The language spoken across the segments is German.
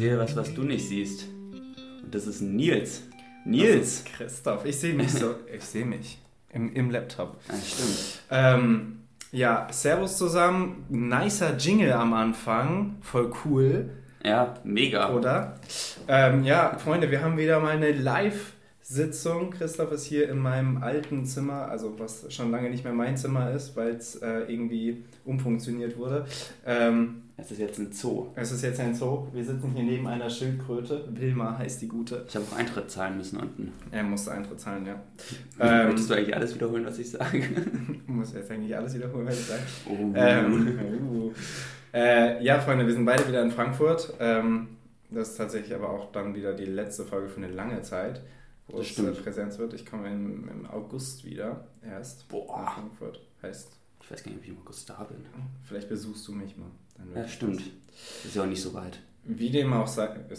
sehe was, was du nicht siehst. Und das ist Nils. Nils! Christoph, ich sehe mich so. Ich sehe mich. Im, Im Laptop. Ja, stimmt. Ähm, ja, Servus zusammen. Nicer Jingle am Anfang. Voll cool. Ja, mega. Oder? Ähm, ja, Freunde, wir haben wieder mal eine Live-Sitzung. Christoph ist hier in meinem alten Zimmer, also was schon lange nicht mehr mein Zimmer ist, weil es äh, irgendwie umfunktioniert wurde. Ähm, Es ist jetzt ein Zoo. es ist jetzt ein Zoo. Wir sitzen hier neben einer Schildkröte. Wilma heißt die gute. Ich habe auch Eintritt zahlen müssen unten. Er musste Eintritt zahlen, ja. Ähm, Möchtest du eigentlich alles wiederholen, was ich sage? muss jetzt eigentlich alles wiederholen, was ich sage. Oh. Ähm, uh. äh, ja, Freunde, wir sind beide wieder in Frankfurt. Ähm, das ist tatsächlich aber auch dann wieder die letzte Folge für eine lange Zeit, wo Das es stimmt. Präsenz wird. Ich komme im, im August wieder erst Boah. nach Frankfurt. Heißt, Ich weiß gar nicht, ob ich im August da bin. vielleicht besuchst du mich mal. Ja, stimmt. Ist ja auch nicht so weit. Wie dem auch sei.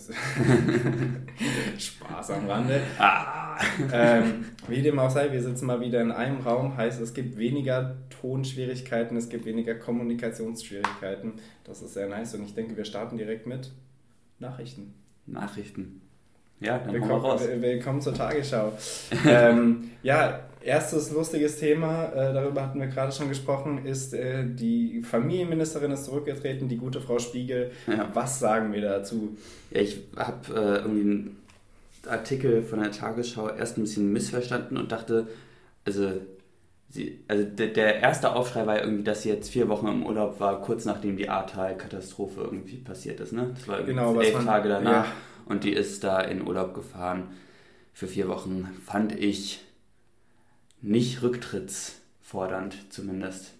Spaß am Rande. Ah! ähm, wie dem auch sei, wir sitzen mal wieder in einem Raum, heißt es gibt weniger Tonschwierigkeiten, es gibt weniger Kommunikationsschwierigkeiten. Das ist sehr nice und ich denke, wir starten direkt mit Nachrichten. Nachrichten. Ja, dann Willkommen, raus. will- willkommen zur Tagesschau. ähm, ja, erstes lustiges Thema, äh, darüber hatten wir gerade schon gesprochen, ist äh, die Familienministerin ist zurückgetreten, die gute Frau Spiegel. Ja. Was sagen wir dazu? Ja, ich habe äh, irgendwie einen Artikel von der Tagesschau erst ein bisschen missverstanden und dachte, also, sie, also der, erste Aufschrei war irgendwie, dass sie jetzt vier Wochen im Urlaub war, kurz nachdem die Ahrtal-Katastrophe irgendwie passiert ist. Ne? Das war irgendwie Genau, was elf Tage danach ja. Und die ist da in Urlaub gefahren für vier Wochen. Fand ich nicht rücktrittsfordernd zumindest.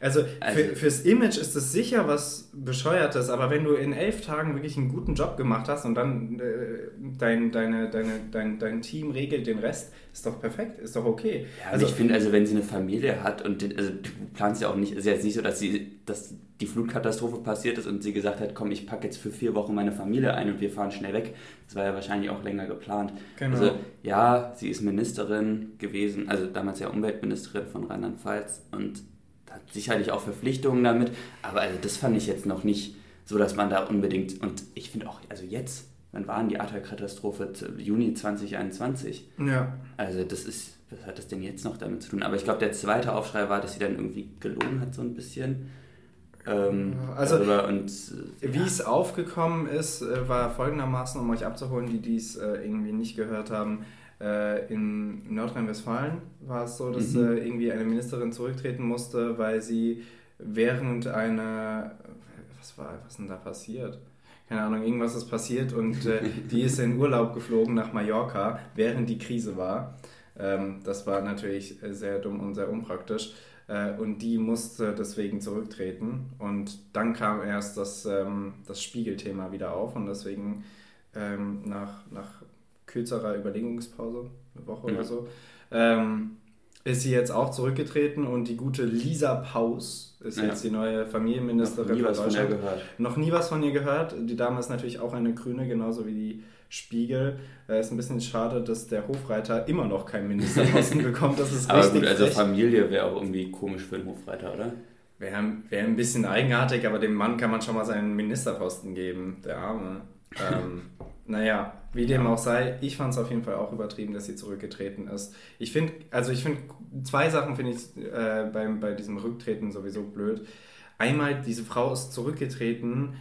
Also, Also- für, fürs Image ist es sicher was Bescheuertes, aber wenn du in elf Tagen wirklich einen guten Job gemacht hast und dann äh, dein, deine, deine, dein, dein Team regelt den Rest, ist doch perfekt, ist doch okay. Ja, also ich finde, also wenn sie eine Familie hat und den, also du planst ja auch nicht, ist ja jetzt nicht so, dass sie, dass die Flutkatastrophe passiert ist und sie gesagt hat, komm, ich packe jetzt für vier Wochen meine Familie ein und wir fahren schnell weg. Das war ja wahrscheinlich auch länger geplant. Genau. Also ja, sie ist Ministerin gewesen, also damals ja Umweltministerin von Rheinland-Pfalz und hat sicherlich auch Verpflichtungen damit, aber also das fand ich jetzt noch nicht so, dass man da unbedingt, und ich finde auch, also jetzt, wann war denn die Ahrtal-Katastrophe? Juni 2021. Ja. Also das ist, was hat das denn jetzt noch damit zu tun? Aber ich glaube, der zweite Aufschrei war, dass sie dann irgendwie gelogen hat so ein bisschen. Ähm, Also, darüber und äh, Wie es aufgekommen ist, äh, war folgendermaßen, um euch abzuholen, die dies äh, irgendwie nicht gehört haben. Äh, in Nordrhein-Westfalen war es so, dass Mhm. äh, irgendwie eine Ministerin zurücktreten musste, weil sie während einer. Was war, was denn da passiert? Keine Ahnung, irgendwas ist passiert und äh, die ist in Urlaub geflogen nach Mallorca, während die Krise war. Ähm, das war natürlich sehr dumm und sehr unpraktisch. Und die musste deswegen zurücktreten. Und dann kam erst das, ähm, das Spiegelthema wieder auf. Und deswegen ähm, nach, nach kürzerer Überlegungspause, eine Woche Ja. oder so, ähm, ist sie jetzt auch zurückgetreten. Und die gute Lisa Paus ist Ja. jetzt die neue noch Familienministerin nie was von Deutschland. gehört. Noch nie was von ihr gehört. Die Dame ist natürlich auch eine Grüne, genauso wie die Spiegel. Äh, ist ein bisschen schade, dass der Hofreiter immer noch keinen Ministerposten bekommt. Das ist Aber richtig gut, also frech. Familie wäre auch irgendwie komisch für einen Hofreiter, oder? Wäre wär ein bisschen eigenartig, aber dem Mann kann man schon mal seinen Ministerposten geben, der Arme. Ähm, naja, wie dem auch sei, ich fand es auf jeden Fall auch übertrieben, dass sie zurückgetreten ist. Ich finde, also ich finde, zwei Sachen finde ich äh, beim, bei diesem Rücktreten sowieso blöd. Einmal, diese Frau ist zurückgetreten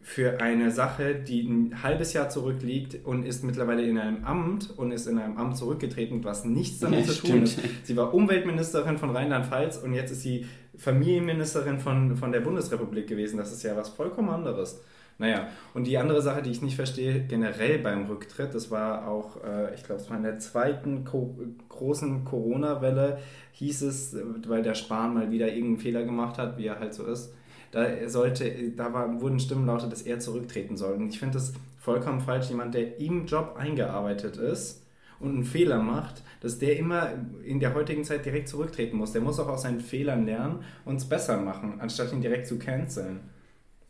für eine Sache, die ein halbes Jahr zurückliegt und ist mittlerweile in einem Amt und ist in einem Amt zurückgetreten, was nichts damit Ja, zu tun stimmt. ist. Sie war Umweltministerin von Rheinland-Pfalz und jetzt ist sie Familienministerin von, von der Bundesrepublik gewesen. Das ist ja was vollkommen anderes. Naja, und die andere Sache, die ich nicht verstehe, generell beim Rücktritt, das war auch, äh, ich glaube, es war in der zweiten Co großen Corona-Welle, hieß es, weil der Spahn mal wieder irgendeinen Fehler gemacht hat, wie er halt so ist, da sollte, da war, wurden Stimmen lautet, dass er zurücktreten soll. Und ich finde das vollkommen falsch, jemand, der im Job eingearbeitet ist und einen Fehler macht, dass der immer in der heutigen Zeit direkt zurücktreten muss. Der muss auch aus seinen Fehlern lernen und es besser machen, anstatt ihn direkt zu canceln.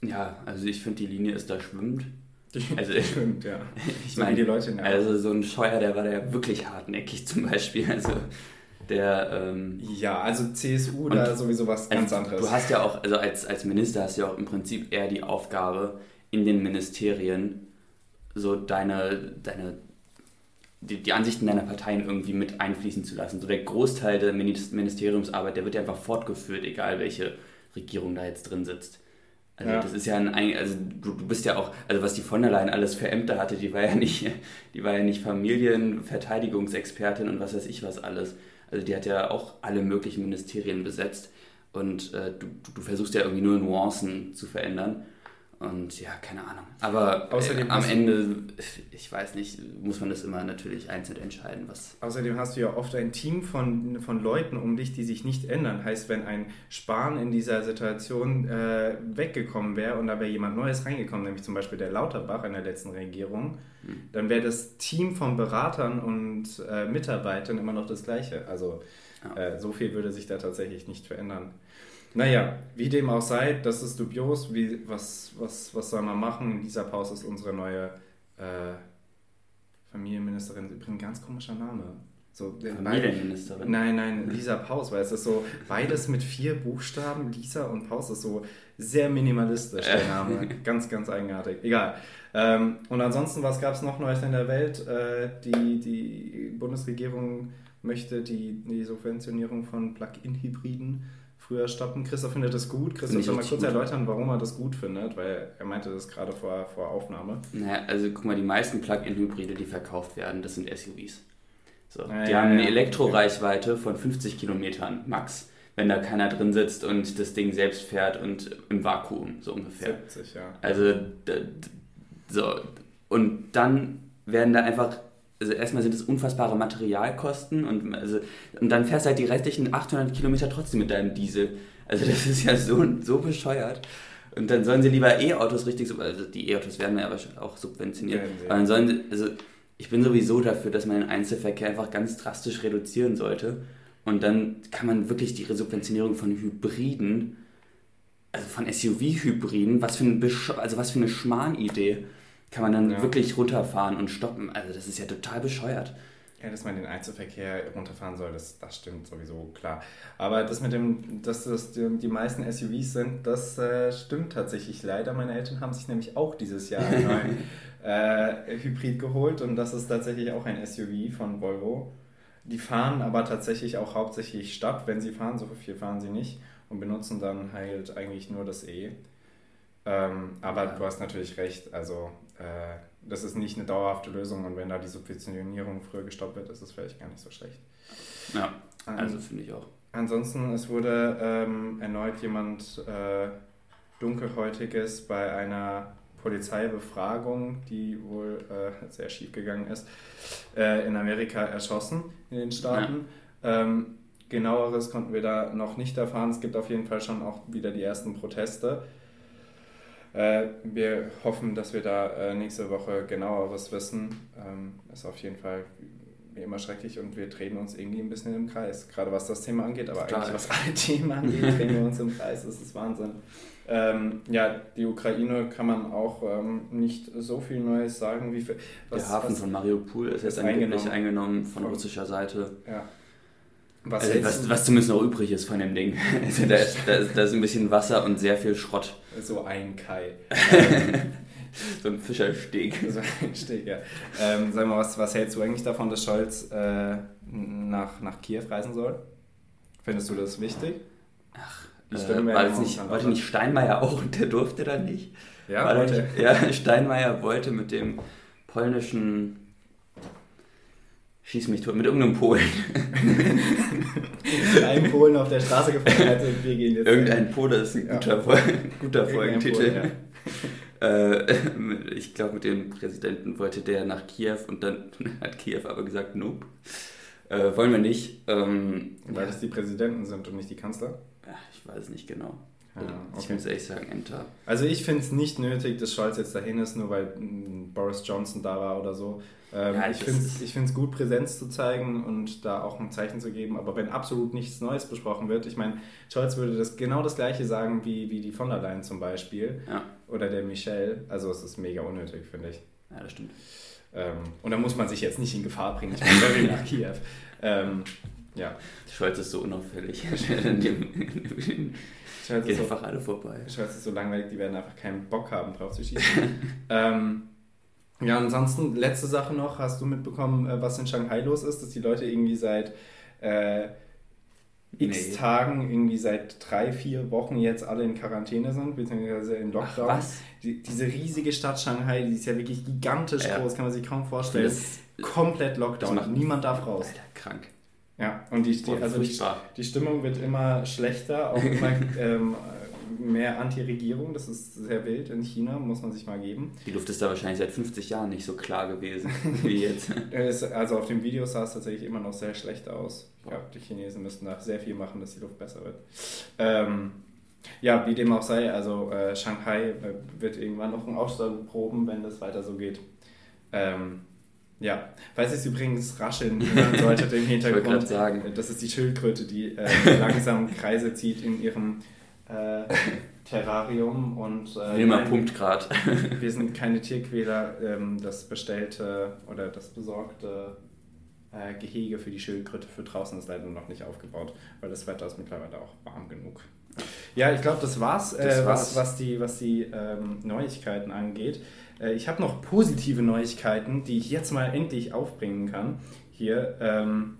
Ja, also ich finde, die Linie ist da schwimmend. Also- stimmt, ja. Ich So meine, die Leute der also so ein Scheuer, der war da ja wirklich hartnäckig zum Beispiel. Also der, ähm, Ja, also CSU da sowieso was ganz also, anderes. Du hast ja auch, also als, als Minister hast du ja auch im Prinzip eher die Aufgabe, in den Ministerien so deine, deine die, die, Ansichten deiner Parteien irgendwie mit einfließen zu lassen. So der Großteil der Ministeriumsarbeit, der wird ja einfach fortgeführt, egal welche Regierung da jetzt drin sitzt. Also ja. das ist ja ein, also du, du bist ja auch, also was die von der Leyen alles für Ämter hatte, die war ja nicht, die war ja nicht Familienverteidigungsexpertin und was weiß ich was alles. Also die hat ja auch alle möglichen Ministerien besetzt und äh, du, du versuchst ja irgendwie nur Nuancen zu verändern. Und ja, keine Ahnung. Aber Außerdem äh, am Ende, ich weiß nicht, muss man das immer natürlich einzeln entscheiden. Was Außerdem hast du ja oft ein Team von, von Leuten um dich, die sich nicht ändern. Heißt, wenn ein Spahn in dieser Situation äh, weggekommen wäre und da wäre jemand Neues reingekommen, nämlich zum Beispiel der Lauterbach in der letzten Regierung, hm. dann wäre das Team von Beratern und äh, Mitarbeitern immer noch das gleiche. Also ja. Äh, so viel würde sich da tatsächlich nicht verändern. Naja, wie dem auch sei, das ist dubios. Wie, was, was, was soll man machen? Lisa Paus ist unsere neue äh, Familienministerin. Übrigens ein ganz komischer Name. So, Familienministerin? Nein, nein, Lisa Paus, weil es ist so beides mit vier Buchstaben. Lisa und Paus ist so sehr minimalistisch, der Name. ganz, ganz eigenartig. Egal. Ähm, und ansonsten, was gab es noch Neues in der Welt? Äh, die, die Bundesregierung möchte die, die Subventionierung von Plug-in-Hybriden früher stoppen. Christoph findet das gut. Christoph, soll mal kurz gut. erläutern, warum er das gut findet, weil er meinte das gerade vor, vor Aufnahme. Naja, also guck mal, die meisten Plug-in-Hybride, die verkauft werden, das sind SUVs. So, naja, die haben eine Elektroreichweite von 50 Kilometern max, wenn da keiner drin sitzt und das Ding selbst fährt und im Vakuum, so ungefähr. 70, ja. Also, so. Und dann werden da einfach also erstmal sind es unfassbare Materialkosten und, also, und dann fährst du halt die restlichen 800 Kilometer trotzdem mit deinem Diesel. Also das ist ja so, so bescheuert. Und dann sollen sie lieber E-Autos richtig, also die E-Autos werden ja auch subventioniert, ja, aber dann sollen sie, also ich bin sowieso dafür, dass man den Einzelverkehr einfach ganz drastisch reduzieren sollte. Und dann kann man wirklich die Resubventionierung von Hybriden, also von SUV-Hybriden, was für, ein also was für eine Schmarrn-Idee kann man dann ja. wirklich runterfahren und stoppen. Also das ist ja total bescheuert. Ja, dass man den Einzelverkehr runterfahren soll, das, das stimmt sowieso, klar. Aber das mit dem, dass das die, meisten SUVs sind, das äh, stimmt tatsächlich leider. Meine Eltern haben sich nämlich auch dieses Jahr einen neuen äh, Hybrid geholt und das ist tatsächlich auch ein SUV von Volvo. Die fahren aber tatsächlich auch hauptsächlich Stadt, wenn sie fahren, so viel fahren sie nicht und benutzen dann halt eigentlich nur das E. Ähm, aber ja. du hast natürlich recht, also äh, das ist nicht eine dauerhafte Lösung und wenn da die Subventionierung früher gestoppt wird, ist es vielleicht gar nicht so schlecht. Ja, also finde ich auch. Ansonsten, es wurde ähm, erneut jemand äh, Dunkelhäutiges bei einer Polizeibefragung, die wohl äh, sehr schief gegangen ist, äh, in Amerika erschossen, in den Staaten. Ja. Ähm, genaueres konnten wir da noch nicht erfahren. Es gibt auf jeden Fall schon auch wieder die ersten Proteste. Äh, wir hoffen, dass wir da äh, nächste Woche genaueres wissen. Ähm, ist auf jeden Fall wie immer schrecklich und wir drehen uns irgendwie ein bisschen im Kreis, gerade was das Thema angeht, aber Klar. eigentlich was alle Themen angeht, drehen wir uns im Kreis, das ist Wahnsinn. Ähm, ja, die Ukraine kann man auch ähm, nicht so viel Neues sagen. Wie viel, was, Der Hafen von Mariupol ist jetzt angeblich eingenommen von russischer Seite. Ja. Was, also, was, was, zumindest noch übrig ist von dem Ding. Also da, ist, da, ist, da ist ein bisschen Wasser und sehr viel Schrott. So ein Kai. so ein Fischersteg. So ein Steg, ja. Ähm, sag mal, was, was hältst du eigentlich davon, dass Scholz äh, nach, nach Kiew reisen soll? Findest du das wichtig? Ach, äh, war das nicht, wollte nicht Steinmeier auch und der durfte dann nicht? Ja, wollte. Nicht, ja, Steinmeier wollte mit dem polnischen Schieß mich tot, mit irgendeinem Polen. Ein Polen auf der Straße gefahren hat und wir gehen jetzt. Irgendein Pole ist ein guter, ja. guter Folgentitel. Polen, ja. äh, ich glaube, mit dem Präsidenten wollte der nach Kiew und dann hat Kiew aber gesagt, nope. Äh, wollen wir nicht. Ähm, Weil das die Präsidenten sind und nicht die Kanzler? Ich weiß es nicht genau. Ja, okay. Ich muss ehrlich sagen, Enter. Also ich finde es nicht nötig, dass Scholz jetzt dahin ist, nur weil mm, Boris Johnson da war oder so. Ähm, ja, ich finde es gut, Präsenz zu zeigen und da auch ein Zeichen zu geben. Aber wenn absolut nichts Neues besprochen wird, ich meine, Scholz würde das genau das gleiche sagen wie, wie die von der Leyen zum Beispiel. Ja. Oder der Michel. Also es ist mega unnötig, finde ich. Ja, das stimmt. Ähm, und da muss man sich jetzt nicht in Gefahr bringen. Ich bin nach Kiew. Ähm, ja. Scholz ist so unauffällig. Geht so, einfach alle vorbei. Schweiz ist so langweilig, die werden einfach keinen Bock haben, drauf zu schießen. ähm, ja, ansonsten, letzte Sache noch, hast du mitbekommen, äh, was in Shanghai los ist, dass die Leute irgendwie seit äh, x nee. Tagen, irgendwie seit drei, vier Wochen jetzt alle in Quarantäne sind, beziehungsweise in Lockdown. Ach, was? Die, diese riesige Stadt Shanghai, die ist ja wirklich gigantisch ja. groß, kann man sich kaum vorstellen. Das, Komplett Lockdown, niemand darf raus. Alter, krank. Ja, und die, die, also die, die Stimmung wird immer schlechter, auch immer ähm, mehr Anti-Regierung. Das ist sehr wild in China, muss man sich mal geben. Die Luft ist da wahrscheinlich seit 50 Jahren nicht so klar gewesen wie jetzt. also auf dem Video sah es tatsächlich immer noch sehr schlecht aus. Ich glaube, die Chinesen müssten da sehr viel machen, dass die Luft besser wird. Ähm, ja, wie dem auch sei, also äh, Shanghai äh, wird irgendwann noch einen Aufstand proben, wenn das weiter so geht. Ähm, ja, falls es übrigens rascheln hören solltet im Hintergrund, sagen. das ist die Schildkröte, die äh, langsam Kreise zieht in ihrem äh, Terrarium und äh, Wilma pumpt gerade. wir sind keine Tierquäler, ähm, das bestellte oder das besorgte äh, Gehege für die Schildkröte für draußen ist leider noch nicht aufgebaut, weil das Wetter ist mittlerweile auch warm genug. Ja, ich glaube, das war's, äh, das war's. Was, was die, was die ähm, Neuigkeiten angeht. Äh, ich habe noch positive Neuigkeiten, die ich jetzt mal endlich aufbringen kann. Hier. Ähm,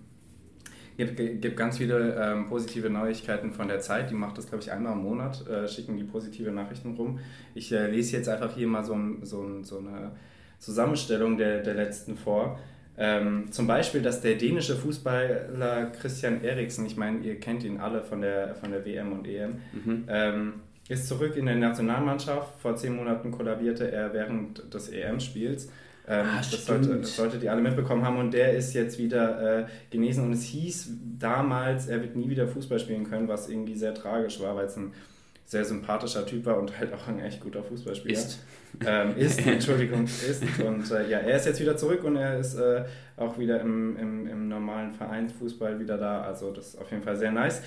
gibt, gibt ganz viele ähm, positive Neuigkeiten von der Zeit. Die macht das, glaube ich, einmal im Monat, äh, schicken die positive Nachrichten rum. Ich äh, lese jetzt einfach hier mal so, so, so eine Zusammenstellung der, der letzten vor. Ähm, zum Beispiel, dass der dänische Fußballer Christian Eriksen, ich meine, ihr kennt ihn alle von der, von der WM und EM, mhm. ähm, ist zurück in der Nationalmannschaft. Vor zehn Monaten kollabierte er während des EM-Spiels. Ähm, ah, das, sollte, das solltet ihr alle mitbekommen haben. Und der ist jetzt wieder äh, genesen. Und es hieß damals, er wird nie wieder Fußball spielen können, was irgendwie sehr tragisch war, weil es ein sehr sympathischer Typ war und halt auch ein echt guter Fußballspieler. Ist. Ähm, ist, Entschuldigung, ist. Und äh, ja, er ist jetzt wieder zurück und er ist äh, auch wieder im, im, im normalen Vereinsfußball wieder da. Also das ist auf jeden Fall sehr nice.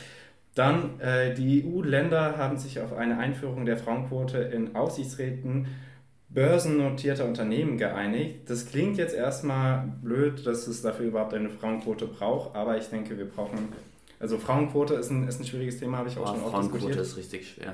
Dann, äh, die EU-Länder haben sich auf eine Einführung der Frauenquote in Aufsichtsräten börsennotierter Unternehmen geeinigt. Das klingt jetzt erstmal blöd, dass es dafür überhaupt eine Frauenquote braucht, aber ich denke, wir brauchen. Also Frauenquote ist ein, ist ein schwieriges Thema, habe ich auch oh, schon oft Frauenquote diskutiert. ist richtig schwer.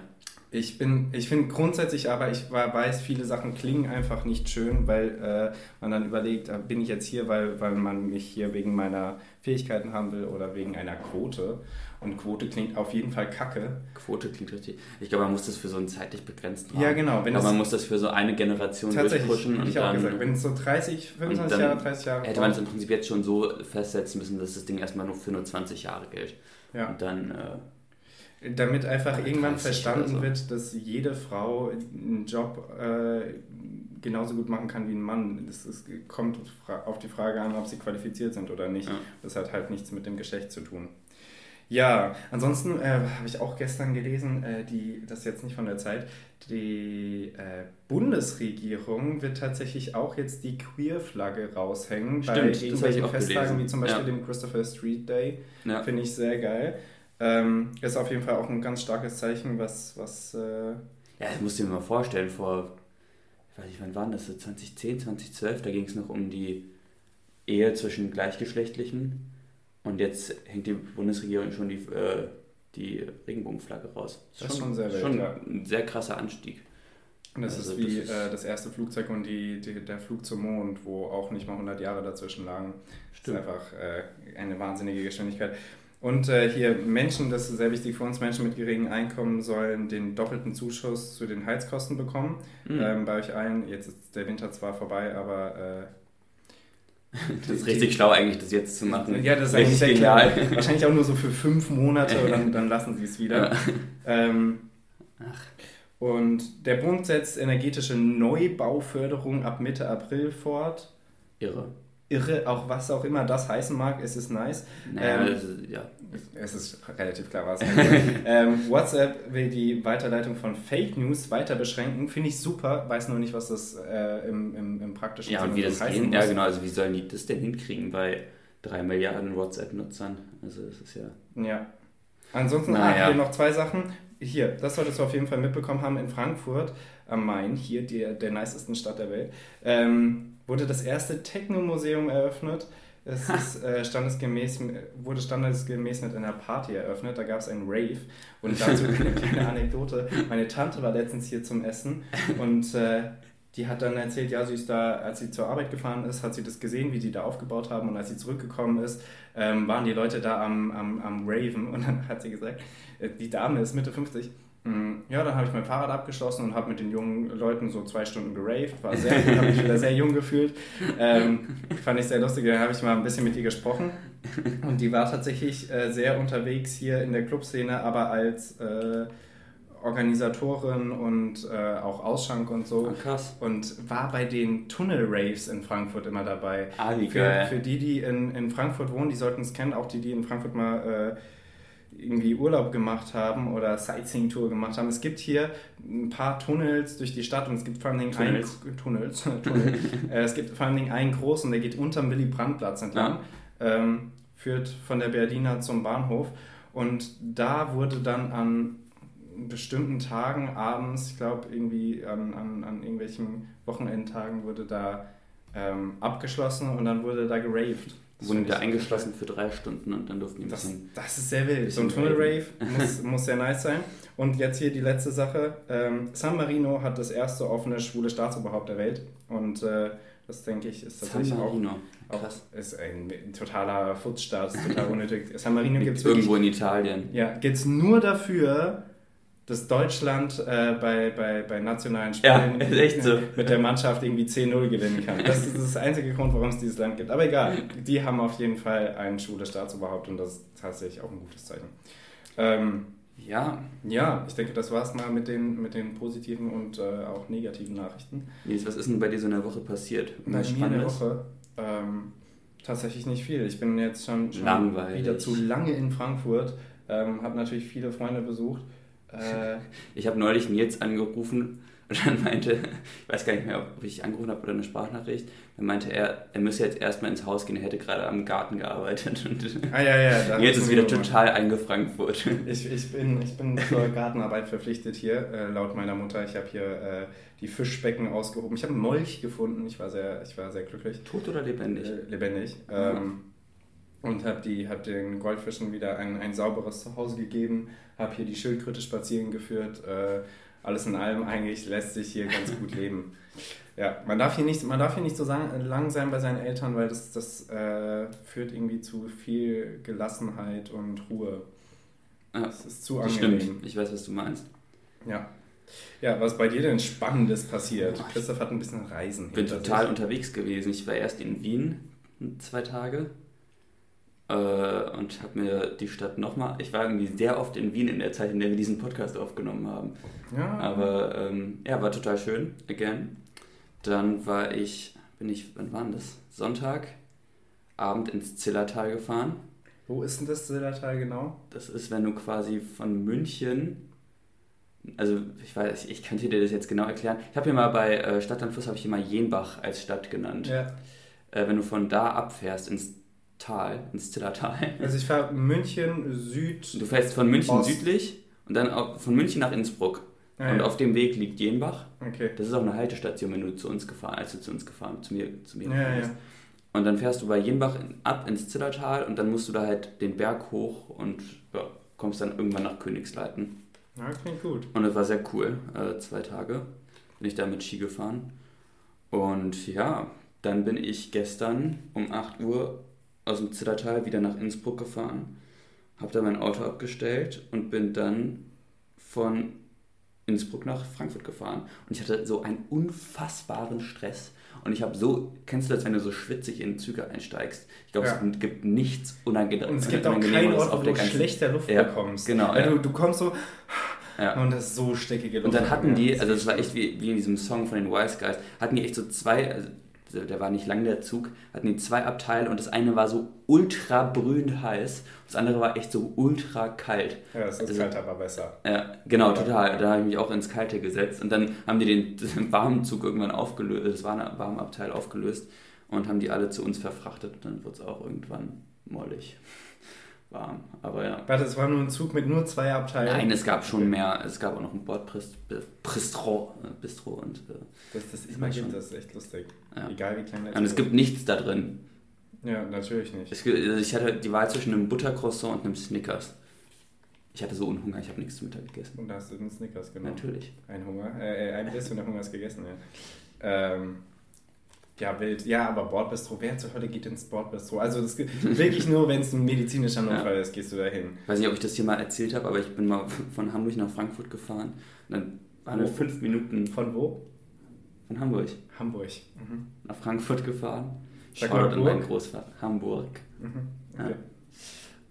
Ich bin, ich finde grundsätzlich aber, ich weiß, viele Sachen klingen einfach nicht schön, weil äh, man dann überlegt, äh, bin ich jetzt hier, weil, weil man mich hier wegen meiner Fähigkeiten haben will oder wegen einer Quote. Und Quote klingt auf jeden Fall kacke. Quote klingt richtig. Ich glaube, man muss das für so einen zeitlich begrenzten Rahmen. Ja, genau. Wenn Aber man muss das für so eine Generation durchpushen. Und ich auch gesagt. Wenn es so 30, 25 Jahre, 30 Jahre. Hätte man es im Prinzip jetzt schon so festsetzen müssen, dass das Ding erstmal nur für nur 20 Jahre gilt. Ja. Und dann. Äh, Damit einfach irgendwann verstanden so. wird, dass jede Frau einen Job äh, genauso gut machen kann wie ein Mann. Es, es kommt auf die Frage an, ob sie qualifiziert sind oder nicht. Ja. Das hat halt nichts mit dem Geschlecht zu tun. Ja, ansonsten äh, habe ich auch gestern gelesen, äh, die, das ist jetzt nicht von der Zeit, die äh, Bundesregierung wird tatsächlich auch jetzt die Queer-Flagge raushängen Stimmt, bei irgendwelchen Festtagen, wie zum Beispiel ja. dem Christopher Street Day. Ja. Finde ich sehr geil. Ähm, ist auf jeden Fall auch ein ganz starkes Zeichen, was. was äh ja, das musst du dir mal vorstellen, vor, ich weiß nicht, wann war das, 2010, 2012, da ging es noch um die Ehe zwischen Gleichgeschlechtlichen. Und jetzt hängt die Bundesregierung schon die, äh, die Regenbogenflagge raus. Das, das ist schon, sehr schon ein sehr krasser Anstieg. Und das also ist wie das, ist äh, das, erste Flugzeug und die, die, der Flug zum Mond, wo auch nicht mal 100 Jahre dazwischen lagen. Stimmt. Das ist einfach äh, eine wahnsinnige Geschwindigkeit. Und äh, hier Menschen, das ist sehr wichtig für uns, Menschen mit geringem Einkommen sollen den doppelten Zuschuss zu den Heizkosten bekommen. Mhm. Ähm, bei euch allen, jetzt ist der Winter zwar vorbei, aber äh, das ist richtig schlau eigentlich, das jetzt zu machen. Ja, das ist eigentlich sehr genial. Klar. Wahrscheinlich auch nur so für fünf Monate und dann, dann lassen sie es wieder. Ja. Ähm, Ach. Und der Bund setzt energetische Neubauförderung ab Mitte April fort. Irre irre, auch was auch immer das heißen mag, es ist nice. Naja, ähm, ist, ja. Es ist relativ klar, was. ähm, WhatsApp will die Weiterleitung von Fake News weiter beschränken. Finde ich super, weiß nur nicht, was das äh, im, im, im praktischen ja, Sinne und wie das heißen geht. Ja, genau, also wie sollen die das denn hinkriegen bei drei Milliarden WhatsApp-Nutzern? Also das ist ja... Ja. Ansonsten naja. haben wir noch zwei Sachen. Hier, das solltest du auf jeden Fall mitbekommen haben in Frankfurt am Main, hier die, der nicesten Stadt der Welt. Ähm, wurde das erste Techno-Museum eröffnet. Es ist, äh, standesgemäß, wurde standesgemäß mit einer Party eröffnet. Da gab es einen Rave. Und dazu eine kleine Anekdote. Meine Tante war letztens hier zum Essen und äh, die hat dann erzählt, ja, sie ist da, als sie zur Arbeit gefahren ist, hat sie das gesehen, wie die da aufgebaut haben. Und als sie zurückgekommen ist, ähm, waren die Leute da am, am, am Raven. Und dann hat sie gesagt, äh, die Dame ist Mitte 50 Mm, ja, dann habe ich mein Fahrrad abgeschlossen und habe mit den jungen Leuten so zwei Stunden geraved. War sehr, habe mich wieder sehr jung gefühlt. Ähm, fand ich sehr lustig. Dann habe ich mal ein bisschen mit ihr gesprochen. Und die war tatsächlich äh, sehr unterwegs hier in der Clubszene, aber als äh, Organisatorin und äh, auch Ausschank und so. Ah, krass. Und war bei den Tunnel-Raves in Frankfurt immer dabei. Ah, wie Für, geil. für die, die in, in Frankfurt wohnen, die sollten es kennen, auch die, die in Frankfurt mal äh, irgendwie Urlaub gemacht haben oder Sightseeing-Tour gemacht haben. Es gibt hier ein paar Tunnels durch die Stadt und es gibt vor allen Dingen Tunnels. einen Tunnels, Tunnel. äh, es gibt vor allen Dingen einen großen, der geht unterm Willy-Brandt-Platz entlang, ähm, führt von der Berliner zum Bahnhof und da wurde dann an bestimmten Tagen abends, ich glaube irgendwie an, an, an irgendwelchen Wochenendtagen wurde da ähm, abgeschlossen und dann wurde da geraved. Wurden ich- eingeschlossen für drei Stunden und dann durften die ein das, bisschen. das ist sehr wild. So ein Tunnel-Rave muss, muss sehr nice sein. Und jetzt hier die letzte Sache. Ähm, San Marino hat das erste offene schwule Staatsoberhaupt der Welt. Und äh, das, denke ich, ist tatsächlich auch, Marino. auch Krass. ist ein totaler Futzstaat, ist total unnötig. San Marino gibt es wirklich Irgendwo in Italien. ja, geht's nur dafür, dass Deutschland äh, bei, bei, bei nationalen Ja, Spielen echt so. mit der Mannschaft irgendwie 10-0 gewinnen kann. Das ist das einzige Grund, warum es dieses Land gibt. Aber egal, die haben auf jeden Fall ein schwules Staatsoberhaupt und das ist tatsächlich auch ein gutes Zeichen. Ähm, Ja, ja, ich denke, das war's mal mit den, mit den positiven und äh, auch negativen Nachrichten. Nils, was ist denn bei dir so in der Woche passiert? Bei mir in der? Woche ähm, tatsächlich nicht viel. Ich bin jetzt schon, schon wieder zu lange in Frankfurt, ähm, habe natürlich viele Freunde besucht. Äh, Ich habe neulich Nils angerufen und dann meinte, ich weiß gar nicht mehr, ob ich angerufen habe oder eine Sprachnachricht, dann meinte er, er müsse jetzt erstmal ins Haus gehen, er hätte gerade am Garten gearbeitet und ah ja, ja. jetzt ist wieder gemacht. total eingefrankfurt. Ich, ich, bin, ich bin zur Gartenarbeit verpflichtet hier, äh, laut meiner Mutter. Ich habe hier äh, die Fischbecken ausgehoben. Ich habe einen Molch gefunden. Ich war sehr, ich war sehr glücklich. Tot oder lebendig? Äh, lebendig. Ähm, und habe hab den Goldfischen wieder ein, ein sauberes Zuhause gegeben. Habe hier die Schildkröte spazieren geführt. Äh, alles in allem eigentlich lässt sich hier ganz gut leben. Ja, man darf hier nicht, man darf hier nicht so lang sein bei seinen Eltern, weil das, das äh, führt irgendwie zu viel Gelassenheit und Ruhe. Das ist zu angenehm. stimmt, ich weiß, was du meinst. Ja. Ja, was bei dir denn Spannendes passiert? Christoph hat ein bisschen Reisen. Ich bin total sich. unterwegs gewesen. Ich war erst in Wien zwei Tage äh, und habe mir die Stadt nochmal. Ich war irgendwie sehr oft in Wien in der Zeit, in der wir diesen Podcast aufgenommen haben. Ja, Aber ähm, ja, war total schön, again. Dann war ich, bin ich, wann war denn das? Sonntag, Abend ins Zillertal gefahren. wo ist denn das Zillertal genau? Das ist, wenn du quasi von München, also ich weiß, ich kann dir das jetzt genau erklären. Ich habe hier mal bei äh, Stadtland Fluss, habe ich hier mal Jenbach als Stadt genannt. Ja. Äh, wenn du von da abfährst ins Tal, ins Zillertal. Also ich fahre München, Süd. Du fährst von München Ost. südlich und dann von München nach Innsbruck. Ah, Und ja. auf dem Weg liegt Jenbach. Okay. Das ist auch eine Haltestation, wenn du zu uns gefahren, als du zu uns gefahren, zu mir, zu mir Ja, gefahren ja. bist. Und dann fährst du bei Jenbach in, ab ins Zillertal und dann musst du da halt den Berg hoch und ja, kommst dann irgendwann nach Königsleiten. Ja, klingt gut. Und das war sehr cool. Äh, zwei Tage bin ich da mit Ski gefahren. Und ja, dann bin ich gestern um 8 Uhr aus dem Zillertal wieder nach Innsbruck gefahren, habe da mein Auto abgestellt und bin dann von Innsbruck nach Frankfurt gefahren. Und ich hatte so einen unfassbaren Stress. Und ich habe so, kennst du das, wenn du so schwitzig in Züge einsteigst? Ich glaube, Ja. es gibt nichts unangenehm, Und es gibt auch keinen Ort, wo du schlechter Luft Ja, bekommst. genau, ja. du, du kommst so Ja. und das ist so steckige Luft. Und dann hatten die, also es war echt wie, wie in diesem Song von den Wise Guys, hatten die echt so zwei, also der war nicht lang der Zug, hatten die zwei Abteile und das eine war so ultra brühend heiß, das andere war echt so ultra kalt. Ja, das ist Also- kalt, aber besser. Ja, genau, Ja. total. Da habe ich mich auch ins Kalte gesetzt und dann haben die den, den warmen Zug irgendwann aufgelöst, das warme warme Abteil aufgelöst und haben die alle zu uns verfrachtet und dann wurde es auch irgendwann mollig warm. Aber ja. Warte, es war nur ein Zug mit nur zwei Abteilen. Nein, es gab schon mehr. Es gab auch noch ein Bordbistro äh, Bistro und, äh, das Das immer gibt, schon- das ist echt lustig. Ja. Egal wie klein der und es gibt nichts da drin. Ja, natürlich nicht. Es, also ich hatte die Wahl zwischen einem Buttercroissant und einem Snickers. Ich hatte so einen Hunger, ich habe nichts zu Mittag gegessen. Und da hast du einen Snickers genommen. Natürlich. Ein Hunger, äh, ein Biss und der Hunger ist gegessen, ja. Ähm, ja, wild. Ja, aber Bordbistro, wer zur Hölle geht ins Bordbistro? Also das wirklich nur, wenn es ein medizinischer Notfall ja. ist, gehst du da hin. Weiß nicht, ob ich das hier mal erzählt habe, aber ich bin mal von Hamburg nach Frankfurt gefahren. Und dann waren wir fünf Minuten. Von wo? Von Hamburg. Hamburg. Mhm. Nach Frankfurt gefahren. Shoutout an meinen Großvater. Hamburg. Mhm. Okay.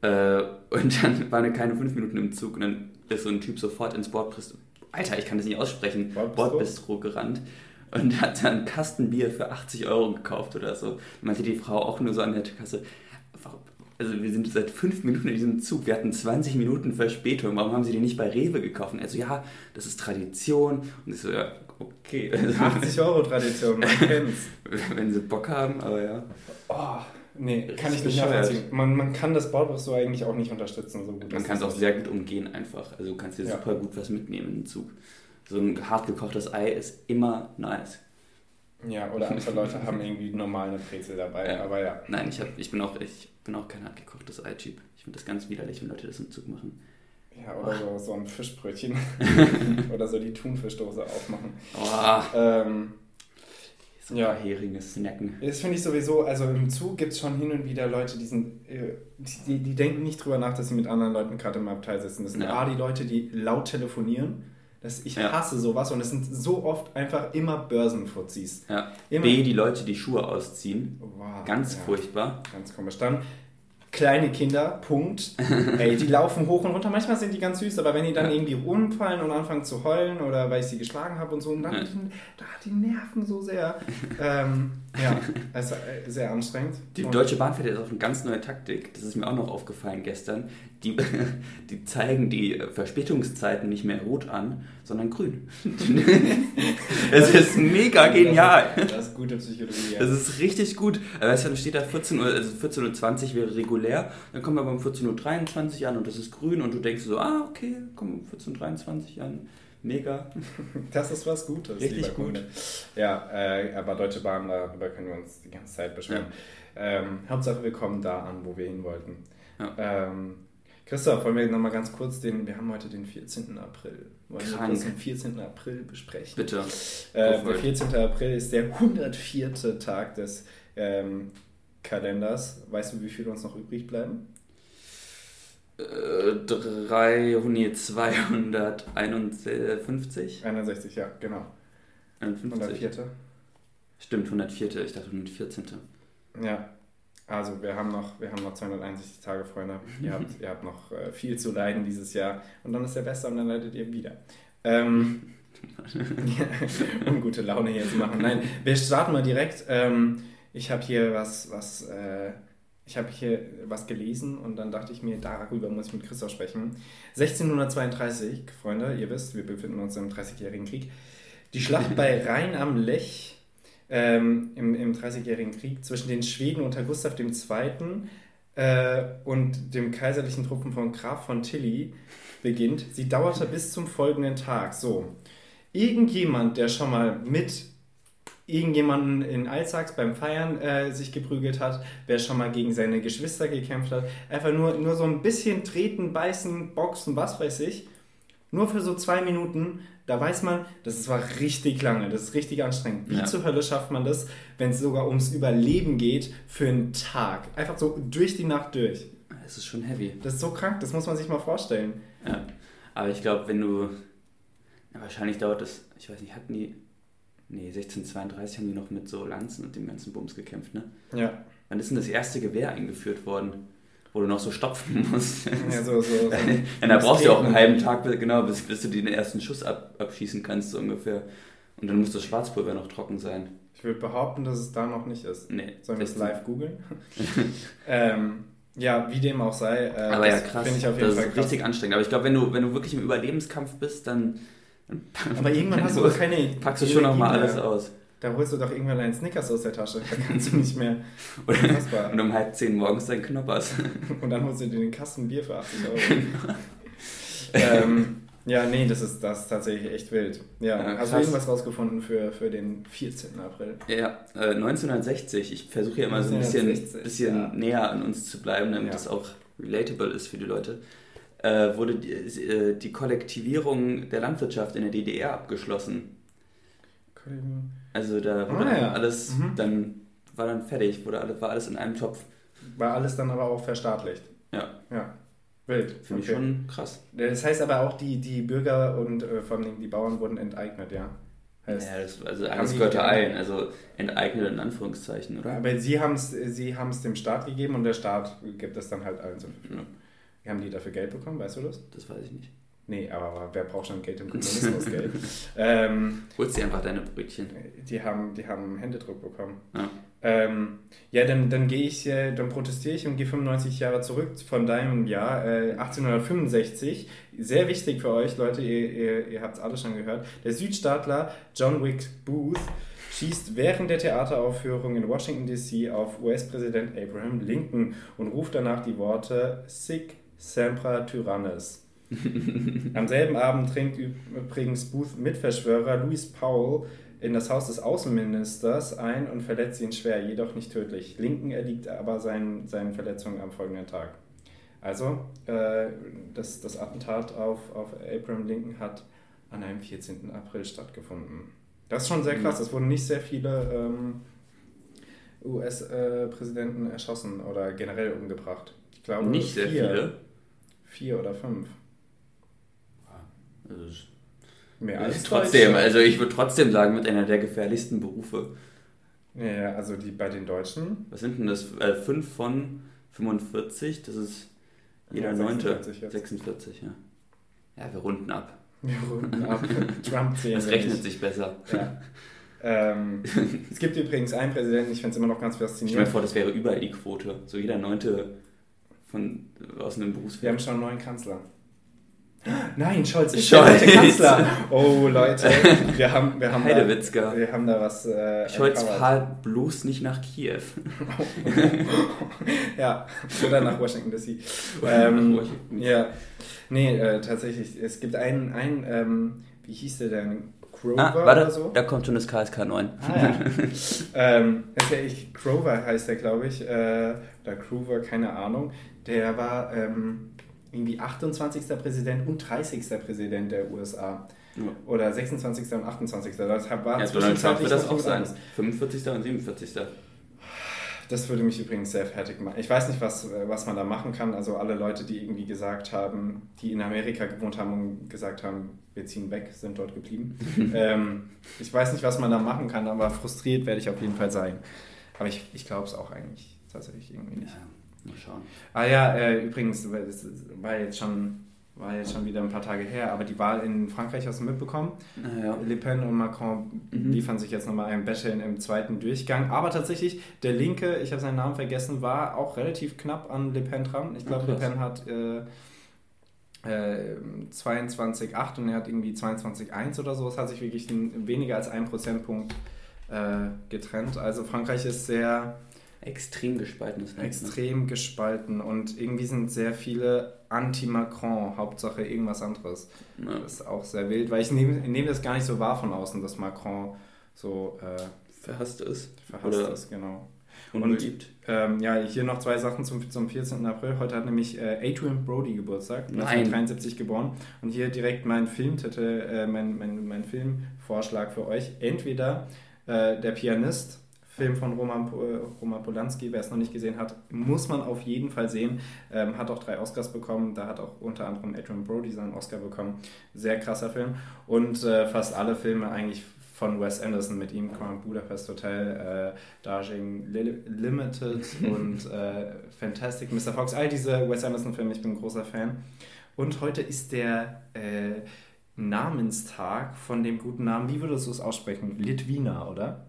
Ja. Äh, und dann waren wir keine fünf Minuten im Zug und dann ist so ein Typ sofort ins Bordbistro. Alter, ich kann das nicht aussprechen. Bordbistro, Bordbistro gerannt und hat dann ein Kastenbier für 80 Euro gekauft oder so. Meinte die Frau auch nur so an der Kasse. Also wir sind seit fünf Minuten in diesem Zug, wir hatten 20 Minuten Verspätung, warum haben sie die nicht bei Rewe gekauft? Also ja, das ist Tradition. Und ich so, ja, okay. 80 Euro Tradition, man kennt's. Wenn sie Bock haben, aber ja. Oh, nee, kann ich nicht nachvollziehen. Man, man kann das Bordbus eigentlich auch nicht unterstützen. So gut man kann es auch sehr gut umgehen einfach. Also du kannst dir ja. super gut was mitnehmen den Zug so ein hart gekochtes Ei ist immer nice. Ja, oder andere Leute haben irgendwie normal eine Brezel dabei, ja. aber ja. Nein, ich, hab, ich, bin auch, ich bin auch kein hart gekochtes Ei-Cheap. Ich finde das ganz widerlich, wenn Leute das im Zug machen. Ja, oder so, so ein Fischbrötchen. oder so die Thunfischdose aufmachen. Oh. Ähm, so ja. Heringe snacken. Das finde ich sowieso, also im Zug gibt es schon hin und wieder Leute, die, sind, äh, die, die denken nicht drüber nach, dass sie mit anderen Leuten gerade im Abteil sitzen. Das sind ja. A, die Leute, die laut telefonieren das, ich ja. hasse sowas und es sind so oft einfach immer Börsenfuzis. Ja. Immer. B, die Leute, die Schuhe ausziehen. Wow, ganz ja. furchtbar. Ganz komisch. Dann kleine Kinder, Punkt. Ey, die laufen hoch und runter. Manchmal sind die ganz süß, aber wenn die dann ja. irgendwie umfallen und anfangen zu heulen oder weil ich sie geschlagen habe und so, und dann ja. die, da, die nerven so sehr. ähm, ja, also sehr anstrengend. Die und Deutsche Bahn fährt jetzt auf eine ganz neue Taktik. Das ist mir auch noch aufgefallen gestern. Die, die zeigen die Verspätungszeiten nicht mehr rot an, sondern grün. Es ist mega genial. Das ist, das ist gute Psychologie. Das ist richtig gut. Weißt du, dann steht da 14 Uhr, also 14.20 Uhr wäre regulär. Dann kommen wir aber um 14.23 Uhr an und das ist grün und du denkst so, ah, okay, komm um 14.23 Uhr an. Mega. Das ist was Gutes. Richtig gut. Kunde. Ja, äh, aber Deutsche Bahn, darüber können wir uns die ganze Zeit beschweren. Ja. Ähm, Hauptsache, wir kommen da an, wo wir hin wollten. Ja. Ähm, Christoph, wollen wir nochmal ganz kurz den, wir haben heute den 14. April. Wollen Krank. wir kurz den 14. April besprechen? Bitte. Äh, der 14. April ist der 104. Tag des ähm, Kalenders. Weißt du, wie viele uns noch übrig bleiben? Äh, 300, 251? 61, ja, genau. 51. 104. Stimmt, 104. Ich dachte 114. Ja, also wir haben noch, wir haben noch 261 Tage, Freunde. ihr, habt, ihr habt noch äh, viel zu leiden dieses Jahr. Und dann ist der Beste und dann leidet ihr wieder. Ähm, um gute Laune hier zu machen. Nein, wir starten mal direkt. Ähm, ich habe hier was, was, äh, ich habe hier was gelesen und dann dachte ich mir, darüber muss ich mit Christoph sprechen. 1632, Freunde, ihr wisst, wir befinden uns im 30-jährigen Krieg. Die Schlacht bei Rhein am Lech ähm, im, im 30-jährigen Krieg zwischen den Schweden unter Gustav II. Äh, und dem kaiserlichen Truppen von Graf von Tilly beginnt. Sie dauerte bis zum folgenden Tag. So, irgendjemand, der schon mal mit irgendjemanden in Alsax beim Feiern äh, sich geprügelt hat, wer schon mal gegen seine Geschwister gekämpft hat, einfach nur, nur so ein bisschen treten, beißen, boxen, was weiß ich, nur für so zwei Minuten da weiß man, das war richtig lange, das ist richtig anstrengend. Wie ja. zur Hölle schafft man das, wenn es sogar ums Überleben geht für einen Tag? Einfach so durch die Nacht durch. Das ist schon heavy. Das ist so krank, das muss man sich mal vorstellen. Ja, aber ich glaube, wenn du. Ja, wahrscheinlich dauert das, ich weiß nicht, hatten die. Nee, 1632 haben die noch mit so Lanzen und dem ganzen Bums gekämpft, ne? Ja. Wann ist denn das erste Gewehr eingeführt worden? wo du noch so stopfen musst. Ja, so, so, so ja, da brauchst du auch einen halben Tag, genau, bis, bis du den ersten Schuss ab, abschießen kannst, so ungefähr. Und dann muss das Schwarzpulver noch trocken sein. Ich würde behaupten, dass es da noch nicht ist. Nee. Sollen wir es live googeln? ähm, ja, wie dem auch sei. Äh, aber ja, krass. Ich auf jeden das Fall ist krass. richtig anstrengend. Aber ich glaube, wenn du, wenn du wirklich im Überlebenskampf bist, dann. Aber irgendwann hast du keine. Packst du schon noch mal alles aus. Da holst du doch irgendwann einen Snickers aus der Tasche. Da kannst du nicht mehr. und um halb zehn morgens dein Knoppers. und dann holst du dir den Kasten Bier für 80 Euro. ähm, Ja, nee, das ist, das ist tatsächlich echt wild. Ja, Ja, hast du irgendwas rausgefunden für, für den 14. April? Ja, äh, 1960. Ich versuche ja immer so ein bisschen, 1960, bisschen ja. näher an uns zu bleiben, damit Ja. es auch relatable ist für die Leute. Äh, wurde die, äh, die Kollektivierung der Landwirtschaft in der DDR abgeschlossen. Also da wurde Ah, ja. alles, Mhm. dann war dann fertig, wurde alles, war alles in einem Topf. War alles dann aber auch verstaatlicht. Ja, Ja, wild. finde ich Okay. schon krass. Das heißt aber auch, die, die Bürger und äh, vor allem die Bauern wurden enteignet, ja. Heißt, Ja, das, also alles gehörte ein, also enteignet in Anführungszeichen, oder? Aber sie haben es sie haben's dem Staat gegeben und der Staat gibt es dann halt allen zur Verfügung. Haben die dafür Geld bekommen, weißt du das? Das weiß ich nicht. Nee, aber wer braucht schon Geld im Kommunismus, Geld? Ähm, Holst dir einfach deine Brötchen. die, haben, die haben Händedruck bekommen. Ja. Ähm, ja, dann, dann gehe ich, äh, dann protestiere ich und gehe 95 Jahre zurück von deinem Jahr, äh, 1865. Sehr wichtig für euch, Leute, ihr, ihr, ihr habt es alle schon gehört. Der Südstaatler John Wick Booth schießt während der Theateraufführung in Washington DC auf US-Präsident Abraham Lincoln und ruft danach die Worte Sic Sempra Tyrannis. Am selben Abend dringt übrigens Booth Mitverschwörer Louis Powell in das Haus des Außenministers ein und verletzt ihn schwer, jedoch nicht tödlich. Lincoln erliegt aber seinen, seinen Verletzungen am folgenden Tag. Also, äh, das, das Attentat auf, auf Abraham Lincoln hat an einem 14. April stattgefunden. Das ist schon sehr krass. Es wurden nicht sehr viele ähm, US-Präsidenten erschossen oder generell umgebracht. Ich glaube, Nicht sehr vier, viele. Vier oder fünf. Also, es- Mehr als trotzdem, also ich würde trotzdem sagen, mit einer der gefährlichsten Berufe. Ja, also die bei den Deutschen. Was sind denn das? Äh, 5 von 45, das ist jeder Ja, Neunte. 46 jetzt. 46, ja. Ja, wir runden ab. Wir runden ab. Trump zählen Das rechnet nicht. sich besser. Ja. ähm, es gibt übrigens einen Präsidenten, ich finde es immer noch ganz Ich stelle mir faszinierend. vor, das wäre überall die Quote. So jeder Neunte von, aus einem Wir Berufsfeld. haben schon einen neuen Kanzler. Nein, Scholz ist Scholz. der Kanzler. Oh Leute, wir haben, wir haben, da, wir haben da was. Äh, Scholz, uncovered. fahr bloß nicht nach Kiew. ja, oder nach Washington DC. Ähm, ja, nee, äh, tatsächlich. Es gibt einen, einen ähm, wie hieß der denn? Grover Ah, oder warte, so? da kommt schon das KSK 9. Ah ja. ähm, ja ich, Grover heißt der, glaube ich. Äh, oder Grover, keine Ahnung. Der war ähm, irgendwie 28. Präsident und 30. Präsident der USA. Ja. Oder 26. und 28. Das war Ja, Donald Trump wird das auch sein. anderes. 45. und 47. Das würde mich übrigens sehr fertig machen. Ich weiß nicht, was, äh, was man da machen kann. Also alle Leute, die irgendwie gesagt haben, die in Amerika gewohnt haben und gesagt haben, wir ziehen weg, sind dort geblieben. ähm, ich weiß nicht, was man da machen kann, aber frustriert werde ich auf jeden Fall sein. Aber ich, ich glaube es auch eigentlich tatsächlich irgendwie nicht. Ja, mal schauen. Ah ja, äh, übrigens, weil war jetzt schon war jetzt schon wieder ein paar Tage her, aber die Wahl in Frankreich hast du mitbekommen. Naja. Le Pen und Macron Mhm. liefern sich jetzt nochmal ein Battle im zweiten Durchgang. Aber tatsächlich, der Linke, ich habe seinen Namen vergessen, war auch relativ knapp an Le Pen dran. Ich glaube, Ah, Le. Pen hat äh, äh, 22,8 und er hat irgendwie 22,1 oder so. Es hat sich wirklich weniger als ein Prozentpunkt äh, getrennt. Also Frankreich ist sehr Extrem gespaltenes ne? extrem gespalten und irgendwie sind sehr viele anti-Macron, Hauptsache irgendwas anderes. Ja. Das ist auch sehr wild, weil ich nehme, nehme das gar nicht so wahr von außen, dass Macron so äh, Verhasst ist. verhasst Oder ist, genau. unbeliebt. Ähm, ja, hier noch zwei Sachen zum, zum 14. April. Heute hat nämlich äh, Adrian Brody Geburtstag, Nein. 1973 geboren. Und hier direkt mein Filmtitel, äh, mein, mein, mein Filmvorschlag für euch. Entweder äh, Der Pianist, Film von Roman, äh, Roman Polanski, wer es noch nicht gesehen hat, muss man auf jeden Fall sehen. Ähm, hat auch drei Oscars bekommen, da hat auch unter anderem Adrian Brody seinen Oscar bekommen. Sehr krasser Film. Und äh, fast alle Filme eigentlich von Wes Anderson mit ihm, Grand Budapest Hotel, äh, Darjeeling Li- Limited und äh, Fantastic Mr. Fox, all diese Wes Anderson-Filme, ich bin ein großer Fan. Und heute ist der äh, Namenstag von dem guten Namen, wie würdest du es aussprechen? Litvina, oder?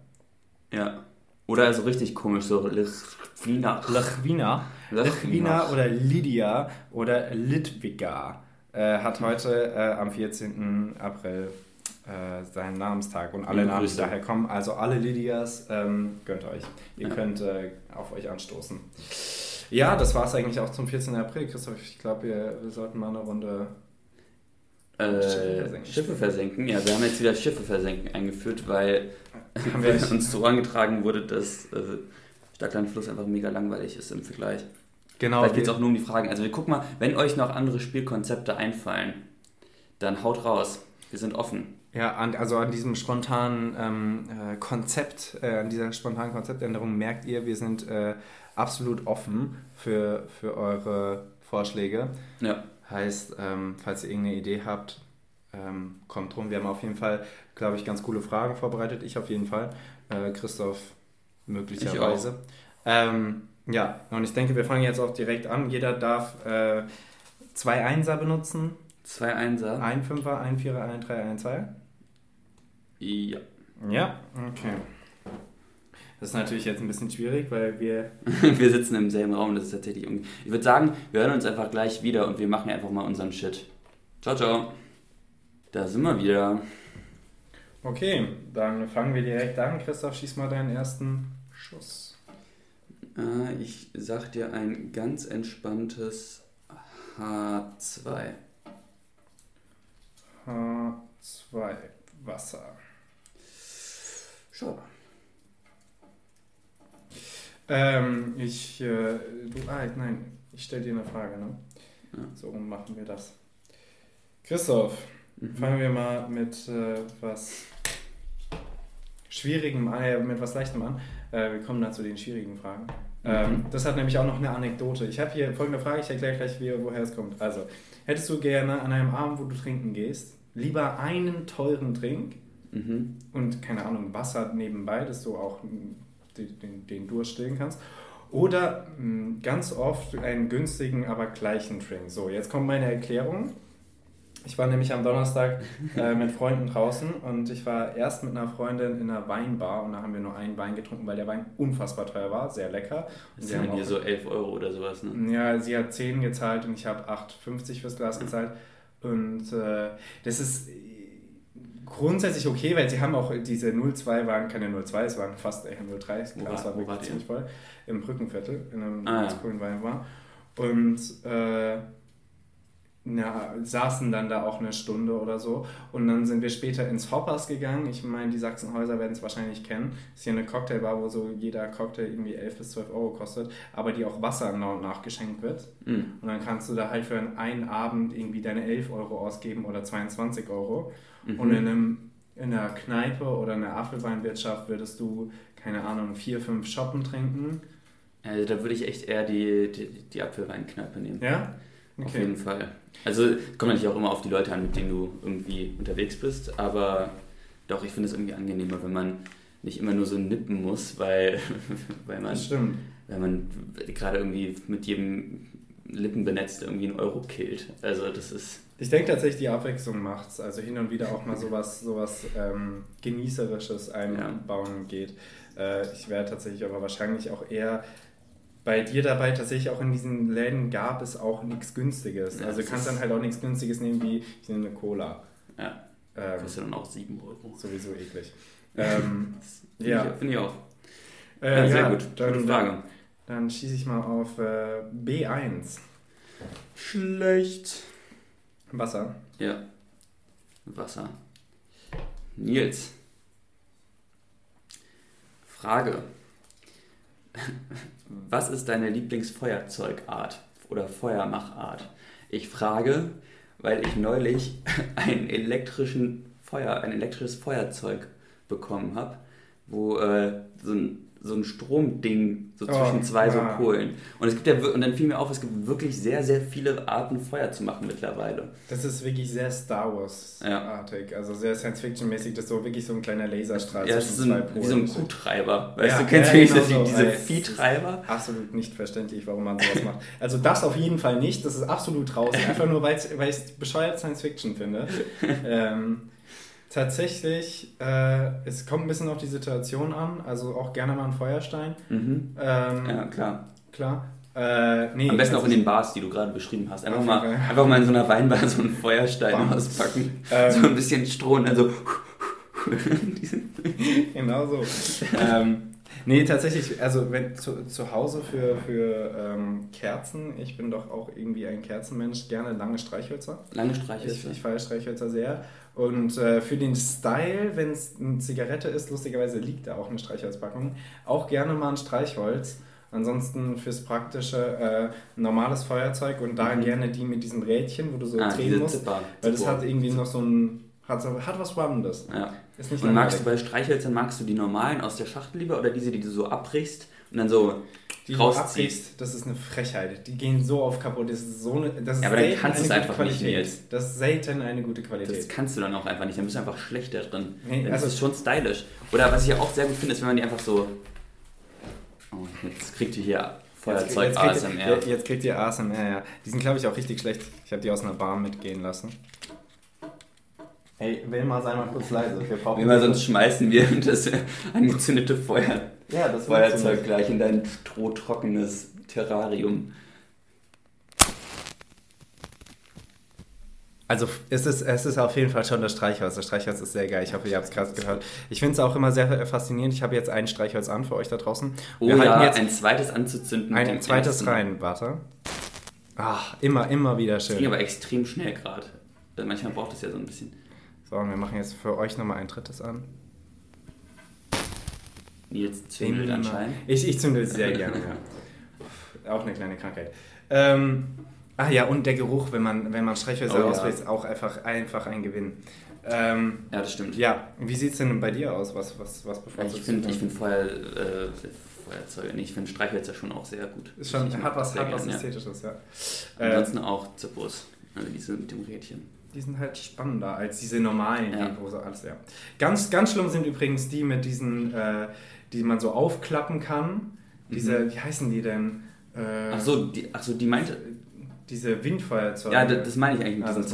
Ja. Oder so richtig komisch, so Lichvina. Lichvina. Lichvina oder Lydia oder Litwika äh, hat heute äh, am 14. April äh, seinen Namenstag und alle Liebe Namen, die daher kommen, also alle Lydias, ähm, gönnt euch. Ihr Ja. könnt äh, auf euch anstoßen. Ja, das war es eigentlich auch zum 14. April, Christoph. Ich glaube, wir, wir sollten mal eine Runde Äh, Schiffe versenken. Schiffe versenken. Ja, wir haben jetzt wieder Schiffe versenken eingeführt, weil uns so angetragen wurde, dass äh, Stadtlandfluss einfach mega langweilig ist im Vergleich. Genau. Vielleicht geht es auch nur um die Fragen. Also wir gucken mal, wenn euch noch andere Spielkonzepte einfallen, dann haut raus. Wir sind offen. Ja, an, also an diesem spontanen ähm, äh, Konzept, äh, an dieser spontanen Konzeptänderung merkt ihr, wir sind äh, absolut offen für, für eure Vorschläge. Ja. Heißt, ähm, falls ihr irgendeine Idee habt, ähm, kommt drum. Wir haben auf jeden Fall, glaube ich, ganz coole Fragen vorbereitet. Ich auf jeden Fall. Äh, Christoph möglicherweise. Ähm, ja, und ich denke, wir fangen jetzt auch direkt an. Jeder darf äh, zwei Einser benutzen. Zwei Einser. Ein Fünfer, ein Vierer, ein Dreier, ein Zweier. Ja. Ja, okay. Das ist natürlich jetzt ein bisschen schwierig, weil wir. wir sitzen im selben Raum, das ist tatsächlich. Ich würde sagen, wir hören uns einfach gleich wieder und wir machen einfach mal unseren Shit. Ciao, ciao. Da sind wir wieder. Okay, dann fangen wir direkt an. Christoph, schieß mal deinen ersten Schuss. Äh, ich sag dir ein ganz entspanntes H2. H2, Wasser. Schau. Ähm, ich. Äh, du. Ah, nein, ich stelle dir eine Frage, ne? Ja. So machen wir das. Christoph, Mhm. fangen wir mal mit äh, was Schwierigem an, äh, mit was Leichtem an. Äh, wir kommen dann zu den schwierigen Fragen. Ähm, Mhm. das hat nämlich auch noch eine Anekdote. Ich habe hier folgende Frage, ich erkläre gleich, wie, woher es kommt. Also, hättest du gerne an einem Abend, wo du trinken gehst, lieber einen teuren Trink Mhm. und keine Ahnung, Wasser nebenbei, dass du auch den, den, Durst stillen kannst. Oder mh, ganz oft einen günstigen, aber gleichen Drink. So, jetzt kommt meine Erklärung. Ich war nämlich am Donnerstag äh, mit Freunden draußen und ich war erst mit einer Freundin in einer Weinbar und da haben wir nur einen Wein getrunken, weil der Wein unfassbar teuer war, sehr lecker. Das sind hier so 11 Euro oder sowas, ne? ja, sie hat 10 gezahlt und ich habe 8,50 fürs Glas gezahlt. Und äh, das ist grundsätzlich okay, weil sie haben auch diese 02 waren keine 02, es waren fast eher 03. Das Glas war- wirklich ziemlich voll. Im Brückenviertel, in einem Ah, ganz ja. coolen Weinbar. Und äh, ja, saßen dann da auch eine Stunde oder so. Und dann sind wir später ins Hoppers gegangen. Ich meine, die Sachsenhäuser werden es wahrscheinlich kennen. Ist hier eine Cocktailbar, wo so jeder Cocktail irgendwie 11 bis 12 Euro kostet, aber die auch Wasser nach und nach geschenkt wird. Mhm. Und dann kannst du da halt für einen Abend irgendwie deine 11 Euro ausgeben oder 22 Euro. Mhm. Und in, einem, in einer Kneipe oder in einer Apfelweinwirtschaft würdest du, keine Ahnung, vier, fünf Shoppen trinken. Also da würde ich echt eher die, die, die Apfelweinkneipe nehmen. Ja? Auf jeden Fall. Also kommt natürlich auch immer auf die Leute an, mit denen du irgendwie unterwegs bist, aber doch, ich finde es irgendwie angenehmer, wenn man nicht immer nur so nippen muss, weil, weil man man gerade irgendwie mit jedem Lippenbenetzt irgendwie einen Euro killt. Also das ist. Ich denke tatsächlich, die Abwechslung macht's. Also hin und wieder auch mal sowas, sowas ähm, Genießerisches einbauen geht. Äh, ich wäre tatsächlich aber wahrscheinlich auch eher bei dir dabei. Tatsächlich auch in diesen Läden gab es auch nichts Günstiges. Ja, also du kannst dann halt auch nichts Günstiges nehmen wie ich nehme eine Cola. Ja, Ähm, kostet dann auch 7 Euro. sowieso eklig. Ähm, Finde ja. ich, find ich auch. äh, Ja, sehr ja, gut. Dann, Gute Frage. Dann, dann schieße ich mal auf äh, B1. Schlecht. Wasser. Ja. Wasser. Nils. Frage. Was ist deine Lieblingsfeuerzeugart oder Feuermachart? Ich frage, weil ich neulich einen elektrischen Feuer, ein elektrisches Feuerzeug bekommen habe, wo äh, so ein so ein Stromding so Oh, zwischen zwei so ja. Kohlen. Und es gibt ja und dann fiel mir auf, es gibt wirklich sehr, sehr viele Arten Feuer zu machen mittlerweile. Das ist wirklich sehr Star Ja. Wars-artig. Also sehr Science-Fiction-mäßig. Das ist so wirklich so ein kleiner Laserstrahl Ja, ist so ein, wie so ein Kuhtreiber. Weißt Ja, du, kennst ja, du nicht genau diese, so. diese Viehtreiber? Absolut nicht verständlich, warum man sowas macht. Also das auf jeden Fall nicht. Das ist absolut draußen. Einfach nur, weil ich es bescheuert Science-Fiction finde. ähm, tatsächlich, äh, es kommt ein bisschen auf die Situation an. Also auch gerne mal ein Feuerstein. Mhm. Ähm, Ja, klar. Klar. Äh, nee, Am besten auch also in den Bars, die du gerade beschrieben hast. Einfach mal, Fall. einfach mal in so einer Weinbar so einen Feuerstein Bam. auspacken. Ähm. so ein bisschen Stroh und dann so. Genau so. ähm, Nee, tatsächlich, also wenn zu, zu Hause für, für ähm, Kerzen, ich bin doch auch irgendwie ein Kerzenmensch, gerne lange Streichhölzer. Lange Streichhölzer. Ich, ich feiere Streichhölzer sehr. Und äh, für den Style, wenn es eine Zigarette ist, lustigerweise liegt da auch eine Streichholzpackung, auch gerne mal ein Streichholz. Ansonsten fürs Praktische äh, normales Feuerzeug und da Mhm. gerne die mit diesem Rädchen, wo du so Ah, drehen musst. Zipper. Weil das Zipper. hat irgendwie noch so ein. Hat, hat was Spannendes. Ja. Und magst du bei Streichhölzern, magst du die normalen aus der Schachtel lieber oder diese, die du so abbrichst und dann so Die rausziehst? das ist eine Frechheit. Die gehen so auf kaputt. Das ist so eine. Das ist Ja, aber dann kannst du eine es gute einfach nicht, Qualität. Nils. Das ist selten eine gute Qualität. Das kannst du dann auch einfach nicht, dann bist du einfach schlechter drin. Nee, das also- ist schon stylisch. Oder was ich ja auch sehr gut finde, ist, wenn man die einfach so. Oh, jetzt kriegt ihr hier Feuerzeug jetzt, kriegt ASMR. ihr, jetzt- jetzt kriegt ihr ASMR, ja. Die sind, glaube ich, auch richtig schlecht. Ich habe die aus einer Bar mitgehen lassen. Hey, Wilma, sei mal kurz leise. Wir brauchen immer, sonst schmeißen wir das angezündete Feuer, Ja, das Feuerzeug gleich in dein strohtrockenes Terrarium. Also es ist, es ist auf jeden Fall schon das Streichholz. Das Streichholz ist sehr geil. Ich hoffe, ihr habt es gerade gehört. Ich finde es auch immer sehr faszinierend. Ich habe jetzt ein Streichholz an für euch da draußen. Oh Wir ja, halten jetzt ein zweites anzuzünden. mit ein dem zweites ersten. rein. Warte. Ach, immer, immer wieder Das ging schön. aber extrem schnell gerade. Manchmal braucht es ja so ein bisschen. So, und wir machen jetzt für euch nochmal ein drittes an. Nils zündelt anscheinend. Ich, ich zünde sehr gerne, ja. Auch eine kleine Krankheit. Ähm, ah ja, und der Geruch, wenn man, wenn man Streichhölzer Oh ja. auswählt, ist auch einfach, einfach ein Gewinn. Ähm, Ja, das stimmt. ja, wie sieht es denn bei dir aus? Was, was, was bevorzugst ich finde du ich denn? find Feuer, äh, Feuerzeuge, nee, ich finde Streichhölzer schon auch sehr gut. Ist schon, Ich hat was, hat was gern, ja. Ästhetisches, ja. Äh, Ansonsten auch Zippos, also diese mit dem Rädchen. die sind halt spannender als diese normalen, Ja. die, so alles, ja. Ganz, ganz schlimm sind übrigens die mit diesen, äh, die man so aufklappen kann. Diese, wie heißen die denn? Äh, Mhm. Ach so, die, ach so, die meinte, Diese Windfeuerzeuge. ja, das, das meine ich eigentlich mit Ah, nicht.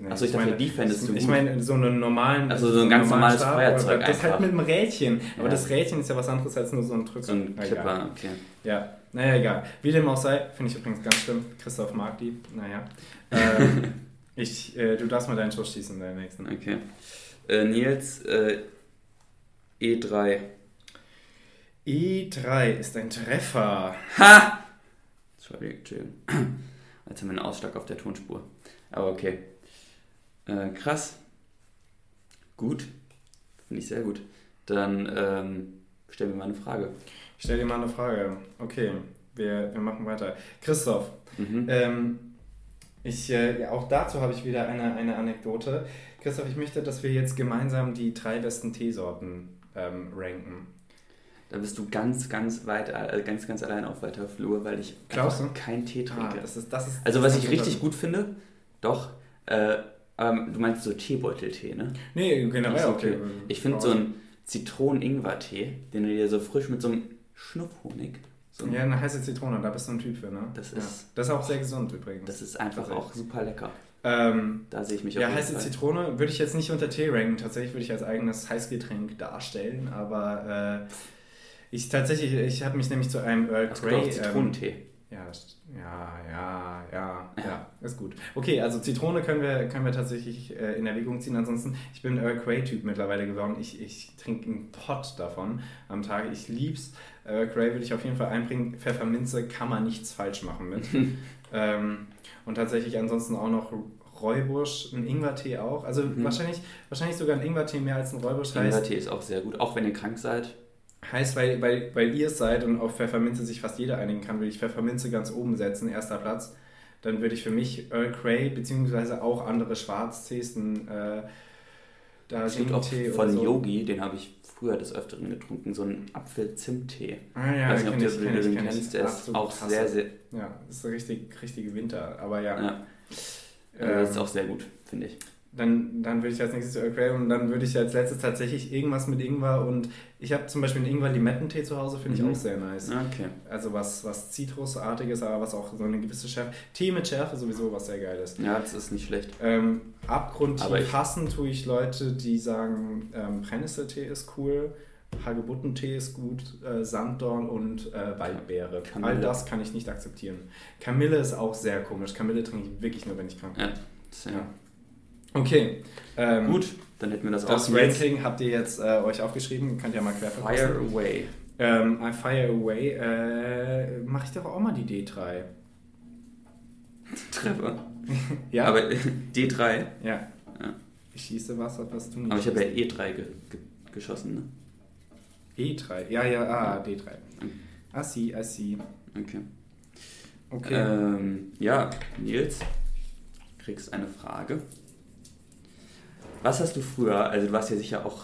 Nee, Achso, ich ich dachte, meine- die fändest du gut. Ich meine, so einen normalen. Also so ein ganz normales Stab, Feuerzeug Das einfach. halt mit einem Rädchen. Aber Ja. das Rädchen ist ja was anderes als nur so ein Drück. so ein egal. okay. Ja, naja, egal. Wie dem auch sei, finde ich übrigens ganz schlimm. Christoph mag die. Naja. Ähm, ich, äh, du darfst mal deinen Schuss schießen, deinen nächsten. Okay. Äh, Nils, äh, E3. E3 ist ein Treffer. Ha! Sorry, Entschuldigung. Jetzt haben wir einen Ausschlag auf der Tonspur. Aber okay. Äh, krass. Gut. Finde ich sehr gut. Dann ähm, stellen wir mal eine Frage. Ich stelle dir mal eine Frage. Okay, wir, wir machen weiter. Christoph, Mhm. ähm, ich, äh, ja, auch dazu habe ich wieder eine, eine Anekdote. Christoph, ich möchte, dass wir jetzt gemeinsam die drei besten Teesorten ähm, ranken. Da bist du ganz, ganz weit, äh, ganz, ganz allein auf weiter Flur, weil ich Glaubst du? keinen Tee Ah, trinke. das ist, das ist, also was ich richtig gut finde, doch, äh, ähm, du meinst so Teebeuteltee, ne? Nee, generell auch okay. Ich finde so einen Zitronen-Ingwer-Tee, den du dir so frisch mit so einem Schnupfhonig, so Ja, eine heiße Zitrone, da bist du ein Typ für, ne? Das ja. ist- das ist auch sehr gesund übrigens. das ist einfach auch super lecker. ähm, Da sehe ich mich ja, auf jeden heiße Fall. Zitrone würde ich jetzt nicht unter Tee ranken. Tatsächlich würde ich als eigenes Heißgetränk darstellen, aber äh, ich tatsächlich, ich habe mich nämlich zu einem Earl Es gibt auch Grey. Ähm, Zitronentee. ja, ja, ja, ja, ja, ist gut. Okay, also Zitrone können wir, können wir tatsächlich äh, in Erwägung ziehen. Ansonsten, ich bin Earl Grey-Typ mittlerweile geworden. Ich, ich trinke einen Pot davon am Tag. Ich lieb's. Earl Grey würde ich auf jeden Fall einbringen. Pfefferminze kann man nichts falsch machen mit. ähm, und tatsächlich ansonsten auch noch Räubusch, ein Ingwertee auch. Also Mhm. wahrscheinlich, wahrscheinlich sogar ein Ingwertee mehr als ein Räubusch heißt. Ingwertee ist auch sehr gut, auch wenn ihr krank seid. Heißt, weil, weil, weil ihr es seid und auf Pfefferminze sich fast jeder einigen kann, würde ich Pfefferminze ganz oben setzen, erster Platz. Dann würde ich für mich Earl Grey beziehungsweise auch andere Schwarztees, ein äh, Es gibt auch von so. Yogi, den habe ich früher des Öfteren getrunken, so einen Apfel-Zimt-Tee. Ah ja, weiß nicht, ob du ich, ich, den ich. kennst, der ist auch krass. sehr, sehr, Ja, das ist richtig, richtige Winter, aber ja. ja, ähm, das ist auch sehr gut, finde ich. Dann, dann würde ich als nächstes Earl Grey und dann würde ich als letztes tatsächlich irgendwas mit Ingwer und ich habe zum Beispiel einen Ingwer-Limettentee zu Hause, finde ich Mhm. auch sehr nice. Okay. Also was, was Zitrusartiges, aber was auch so eine gewisse Schärfe. Tee mit Schärfe sowieso, was sehr geil ist. Ja, das ist nicht schlecht. Ähm, Abgrundtief ich- hassen tue ich Leute, die sagen, ähm, Brennnesseltee ist cool, Hagebuttentee ist gut, äh, Sanddorn und äh, Waldbeere. Kamille. All das kann ich nicht akzeptieren. Kamille ist auch sehr komisch. Kamille trinke ich wirklich nur, wenn ich krank bin. Ja, das, ja. Okay. Ähm, Gut, dann hätten wir das, Das auch. Jetzt Ranking habt ihr jetzt äh, euch aufgeschrieben, könnt ihr mal quer Fire away. Ähm, I Fire Away äh, mache ich doch auch mal die D3. Treffer. Ja. Aber D3. Ja. Ja. Ich schieße Wasser, was du nicht Aber ich habe ja schießt. E3 ge ge geschossen, ne? E3. Ja, ja, ah, D3. I see, I see. Okay. Okay. Ähm, ja, Nils, kriegst eine Frage. Was hast du früher, also du warst ja sicher auch,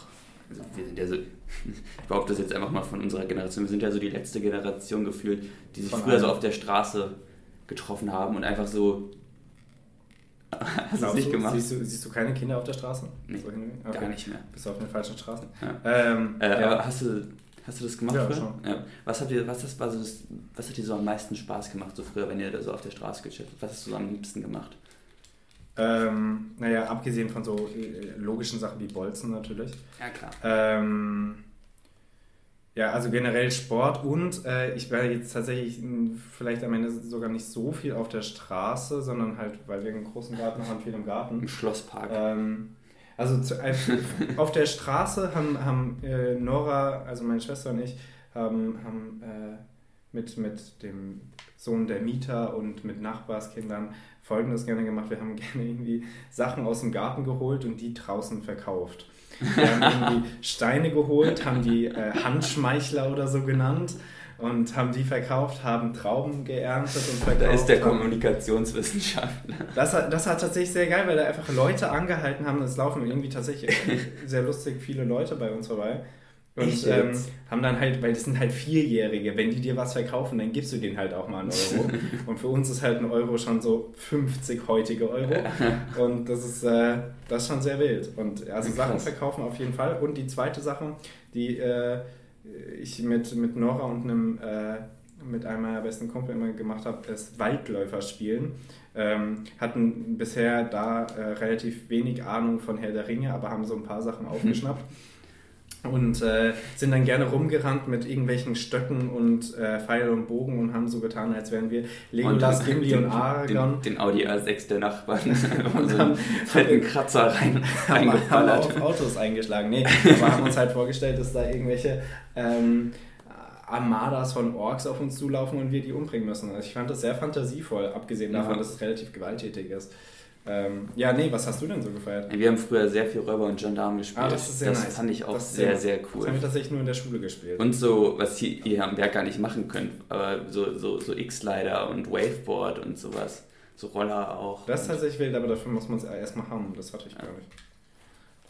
also wir sind ja so, ich behaupte das jetzt einfach mal von unserer Generation, wir sind ja so die letzte Generation gefühlt, die sich Von früher so allen. auf der Straße getroffen haben und einfach so. Hast du es Glaubst nicht gemacht? Siehst du, siehst du keine Kinder auf der Straße? Nee, So hin- Gar nicht mehr. Bist du auf den falschen Straßen? Ja. Ähm, Äh, ja. Aber hast du, hast du das gemacht Ja, früher? schon. Ja. Was, habt ihr, was, das, war so das, was hat dir so am meisten Spaß gemacht, so früher, wenn ihr da so auf der Straße gechillt habt? Was hast du so am liebsten gemacht? Ähm, naja, abgesehen von so äh, logischen Sachen wie Bolzen natürlich. Ja, klar. Ähm, ja, also generell Sport und äh, ich war jetzt tatsächlich vielleicht am Ende sogar nicht so viel auf der Straße, sondern halt, weil wir einen großen Garten haben, viel im Garten. Im Schlosspark. Ähm, also zu, äh, auf der Straße haben, haben äh, Nora, also meine Schwester und ich, haben, haben äh, mit, mit dem Sohn der Mieter und mit Nachbarskindern Folgendes gerne gemacht. Wir haben gerne irgendwie Sachen aus dem Garten geholt und die draußen verkauft. Wir haben irgendwie Steine geholt, haben die äh, Handschmeichler oder so genannt und haben die verkauft, haben Trauben geerntet und verkauft. da ist der Kommunikationswissenschaftler. das, das war tatsächlich sehr geil, weil da einfach Leute angehalten haben. Es laufen irgendwie tatsächlich sehr lustig viele Leute bei uns vorbei. Und ähm, haben dann halt, weil das sind halt Vierjährige, wenn die dir was verkaufen, dann gibst du denen halt auch mal einen Euro. Und für uns ist halt ein Euro schon so 50 heutige Euro. Und das ist, äh, das ist schon sehr wild. Und also Krass. Sachen verkaufen auf jeden Fall. Und die zweite Sache, die äh, ich mit, mit Nora und einem, äh, mit einem meiner besten Kumpel immer gemacht habe, ist Waldläufer spielen. Ähm, hatten bisher da äh, relativ wenig Ahnung von Herr der Ringe, aber haben so ein paar Sachen aufgeschnappt. Und äh, sind dann gerne rumgerannt mit irgendwelchen Stöcken und äh, Pfeil und Bogen und haben so getan, als wären wir Legolas, Gimli und Aragorn. Den, den Audi A6 der Nachbarn. und so einen fetten Kratzer rein, haben, haben auf Autos eingeschlagen. Nee, aber haben uns halt vorgestellt, dass da irgendwelche ähm, Armadas von Orks auf uns zulaufen und wir die umbringen müssen. Also ich fand das sehr fantasievoll, abgesehen davon, Ja. dass es relativ gewalttätig ist. Ähm, ja, nee, was hast du denn so gefeiert? Wir haben früher sehr viel Räuber und Gendarmen gespielt. Ah, das ist sehr nice. fand ich auch Das sehr, sehr- sehr Das cool. haben wir tatsächlich nur in der Schule gespielt. Und so, was ihr hier am Berg gar nicht machen könnt, aber so, so, so X-Slider und Waveboard und sowas. So Roller auch. das tatsächlich wild, aber dafür muss man es erstmal haben. Das hatte ich, glaube ich.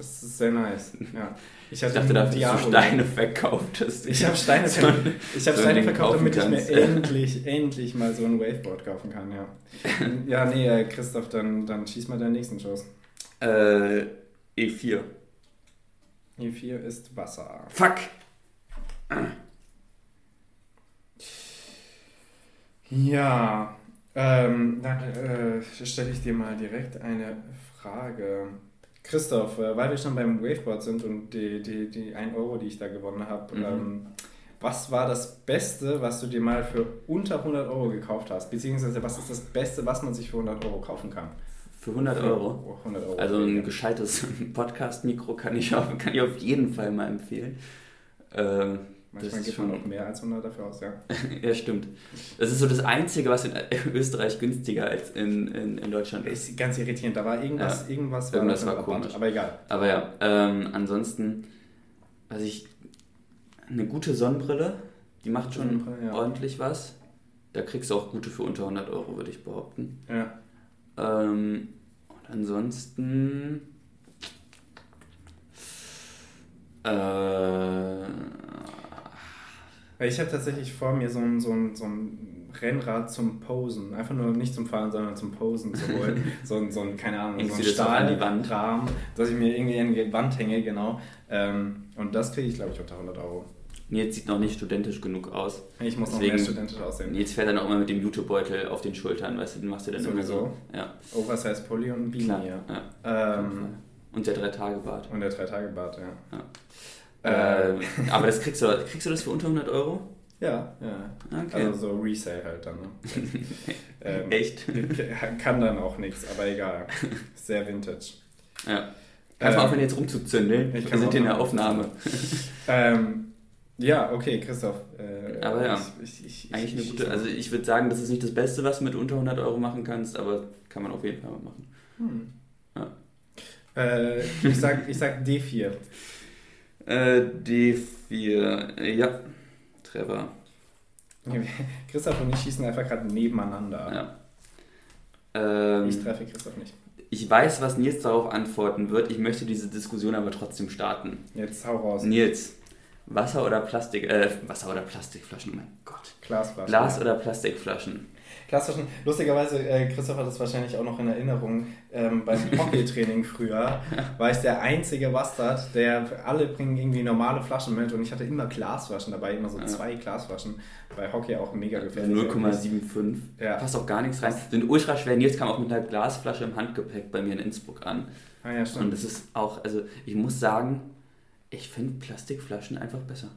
Das ist sehr nice. Ja. ich dachte, da hast du. Steine verkauft. du- Ich habe Steine, so ein- ich hab so Steine verkauft, damit ich mir endlich, endlich mal so ein Waveboard kaufen kann, ja. Ja, nee, äh, Christoph, dann, dann schieß mal deinen nächsten Schuss. Äh, E4. E4 ist Wasser. Fuck! Ja, ähm, dann äh, stelle ich dir mal direkt eine Frage. Christoph, äh, weil wir schon beim Waveboard sind und die, die, die 1 Euro, die ich da gewonnen habe, Mhm. ähm, was war das Beste, was du dir mal für unter 100 Euro gekauft hast? Beziehungsweise was ist das Beste, was man sich für 100 Euro kaufen kann? Für 100 Euro. 100 Euro. Also ein gescheites Podcast-Mikro kann ich, auf, kann ich auf jeden Fall mal empfehlen. Ähm, Manchmal gibt man auch mehr als 100 dafür aus, ja. ja, stimmt. Das ist so das Einzige, was in Österreich günstiger als in, in, in Deutschland ist. Ist ganz irritierend, da war irgendwas, irgendwas, Irgendwas da war Rabatt, komisch. Aber egal. Aber ja, ähm, ansonsten, also ich, eine gute Sonnenbrille, die macht schon ja. ordentlich was. Da kriegst du auch gute für unter 100 Euro, würde ich behaupten. Ja. Ähm, und ansonsten, äh, Ich habe tatsächlich vor mir so ein, so, ein, so ein Rennrad zum Posen. Einfach nur nicht zum Fahren, sondern zum Posen zu holen. so ein, so ein keine Ahnung, so ein? Stahlrahmen, dass ich mir irgendwie an die Wand hänge, genau. Ähm, und das kriege ich, glaube ich, unter 100 Euro. Nils sieht noch nicht studentisch genug aus. Ich muss noch Deswegen- mehr studentisch aussehen. Nils fährt dann auch immer mit dem Jutebeutel auf den Schultern, weißt du, den machst du dann immer Sowieso. so. Ja, Oversize Pulli und ein Beanie, klar. ja. Ja. Ähm, Und der Drei-Tage-Bart. und der Drei-Tage-Bart, ja. Äh, Äh, aber das kriegst du, kriegst du das für unter 100 Euro? ja, ja. Okay. Also so Resale halt dann, ne? ähm, Echt? Kann dann auch nichts, aber egal. Sehr vintage. Ja. Kannst du Ähm, aufhören, jetzt rumzuzündeln? ich Wir kann sind in der. Aufnahme. Ähm, Ja, okay, Christoph. Äh, aber ja, ich, ich, eigentlich eine gute. Also ich würde sagen, das ist nicht das Beste, was du mit unter 100 Euro machen kannst, aber kann man auf jeden Fall mal machen. Hm. Ja. Äh, ich, sag, ich sag D4. Äh, D4, ja. Trevor. Christoph und ich schießen einfach gerade nebeneinander. Ja. Ähm, ich treffe Christoph nicht. Ich weiß, was Nils darauf antworten wird. Ich möchte diese Diskussion aber trotzdem starten. Jetzt hau raus. Nils, Wasser oder Plastik, äh, Wasser oder Plastikflaschen, oh mein Gott. Glasflaschen. Glas oder Plastikflaschen? Glasflaschen. Lustigerweise, äh, Christoph hat das wahrscheinlich auch noch in Erinnerung, ähm, beim Hockeytraining früher war ich der einzige Bastard, der, alle bringen irgendwie normale Flaschen mit und ich hatte immer Glasflaschen dabei, immer so ja. zwei Glasflaschen. Bei Hockey auch mega gefährlich. 0,75. Ja. Passt auch gar nichts rein. Sind ultra schwer. Nils kam auch mit einer Glasflasche im Handgepäck bei mir in Innsbruck an. Ah, ja, stimmt. Und das ist auch, also ich muss sagen, ich finde Plastikflaschen einfach besser.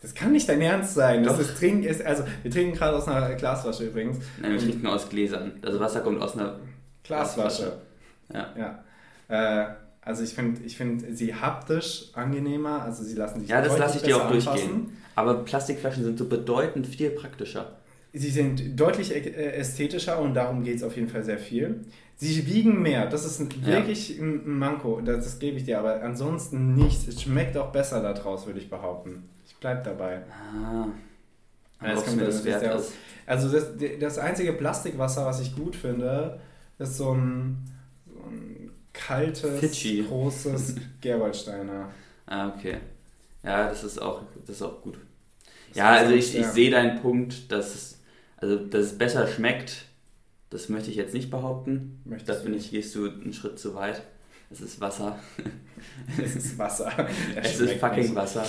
Das, kann nicht dein Ernst sein. Das ist Trinken ist, also wir trinken gerade aus einer Glasflasche übrigens. Nein, wir trinken aus Gläsern. Also Wasser kommt aus einer Glasflasche. Glasflasche. Ja. ja. Äh, also ich finde ich find sie haptisch angenehmer, also sie lassen sich Ja, das lasse ich dir auch durchgehen. Aber Plastikflaschen sind so bedeutend viel praktischer. Sie sind deutlich äh, ästhetischer und darum geht es auf jeden Fall sehr viel. Sie wiegen mehr, das ist wirklich ja. ein Manko, das, das, gebe ich dir, aber ansonsten nichts. Es schmeckt auch besser da draus, würde ich behaupten. Ich bleibe dabei. Ah. Ja, das mir das wert ist. Also das, das einzige Plastikwasser, was ich gut finde, ist so ein, so ein kaltes, Fidschi. großes Gerwaldsteiner. ah, okay. Ja, das ist auch, das ist auch gut. Das ja, also ich, ich sehe deinen Punkt, dass es, also, dass es besser schmeckt das möchte ich jetzt nicht behaupten. Möchtest da finde ich, gehst du einen Schritt zu weit. Es ist Wasser. es ist Wasser. es ist fucking nicht. Wasser.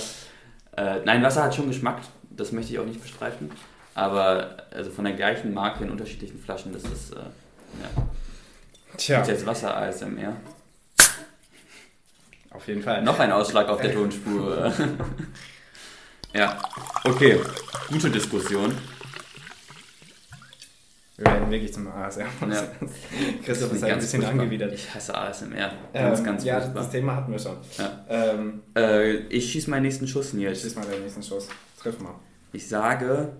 Äh, nein, Wasser hat schon Geschmack, das möchte ich auch nicht bestreiten. Aber also von der gleichen Marke in unterschiedlichen Flaschen, das ist äh, ja. Tja. Gibt jetzt Wasser ASMR. Auf jeden Fall. Noch ein Ausschlag auf der Tonspur. ja, okay. Gute Diskussion. Wir werden wirklich zum ASMR. Ja. Christoph ist halt ein bisschen furchtbar. angewidert. Ich hasse ASMR. Ganz, ähm, ganz Ja, furchtbar. das Thema hatten wir schon. Ja. Ähm, äh, ich schieße meinen nächsten Schuss, Nils. Schieß mal deinen nächsten Schuss. Triff mal. Ich sage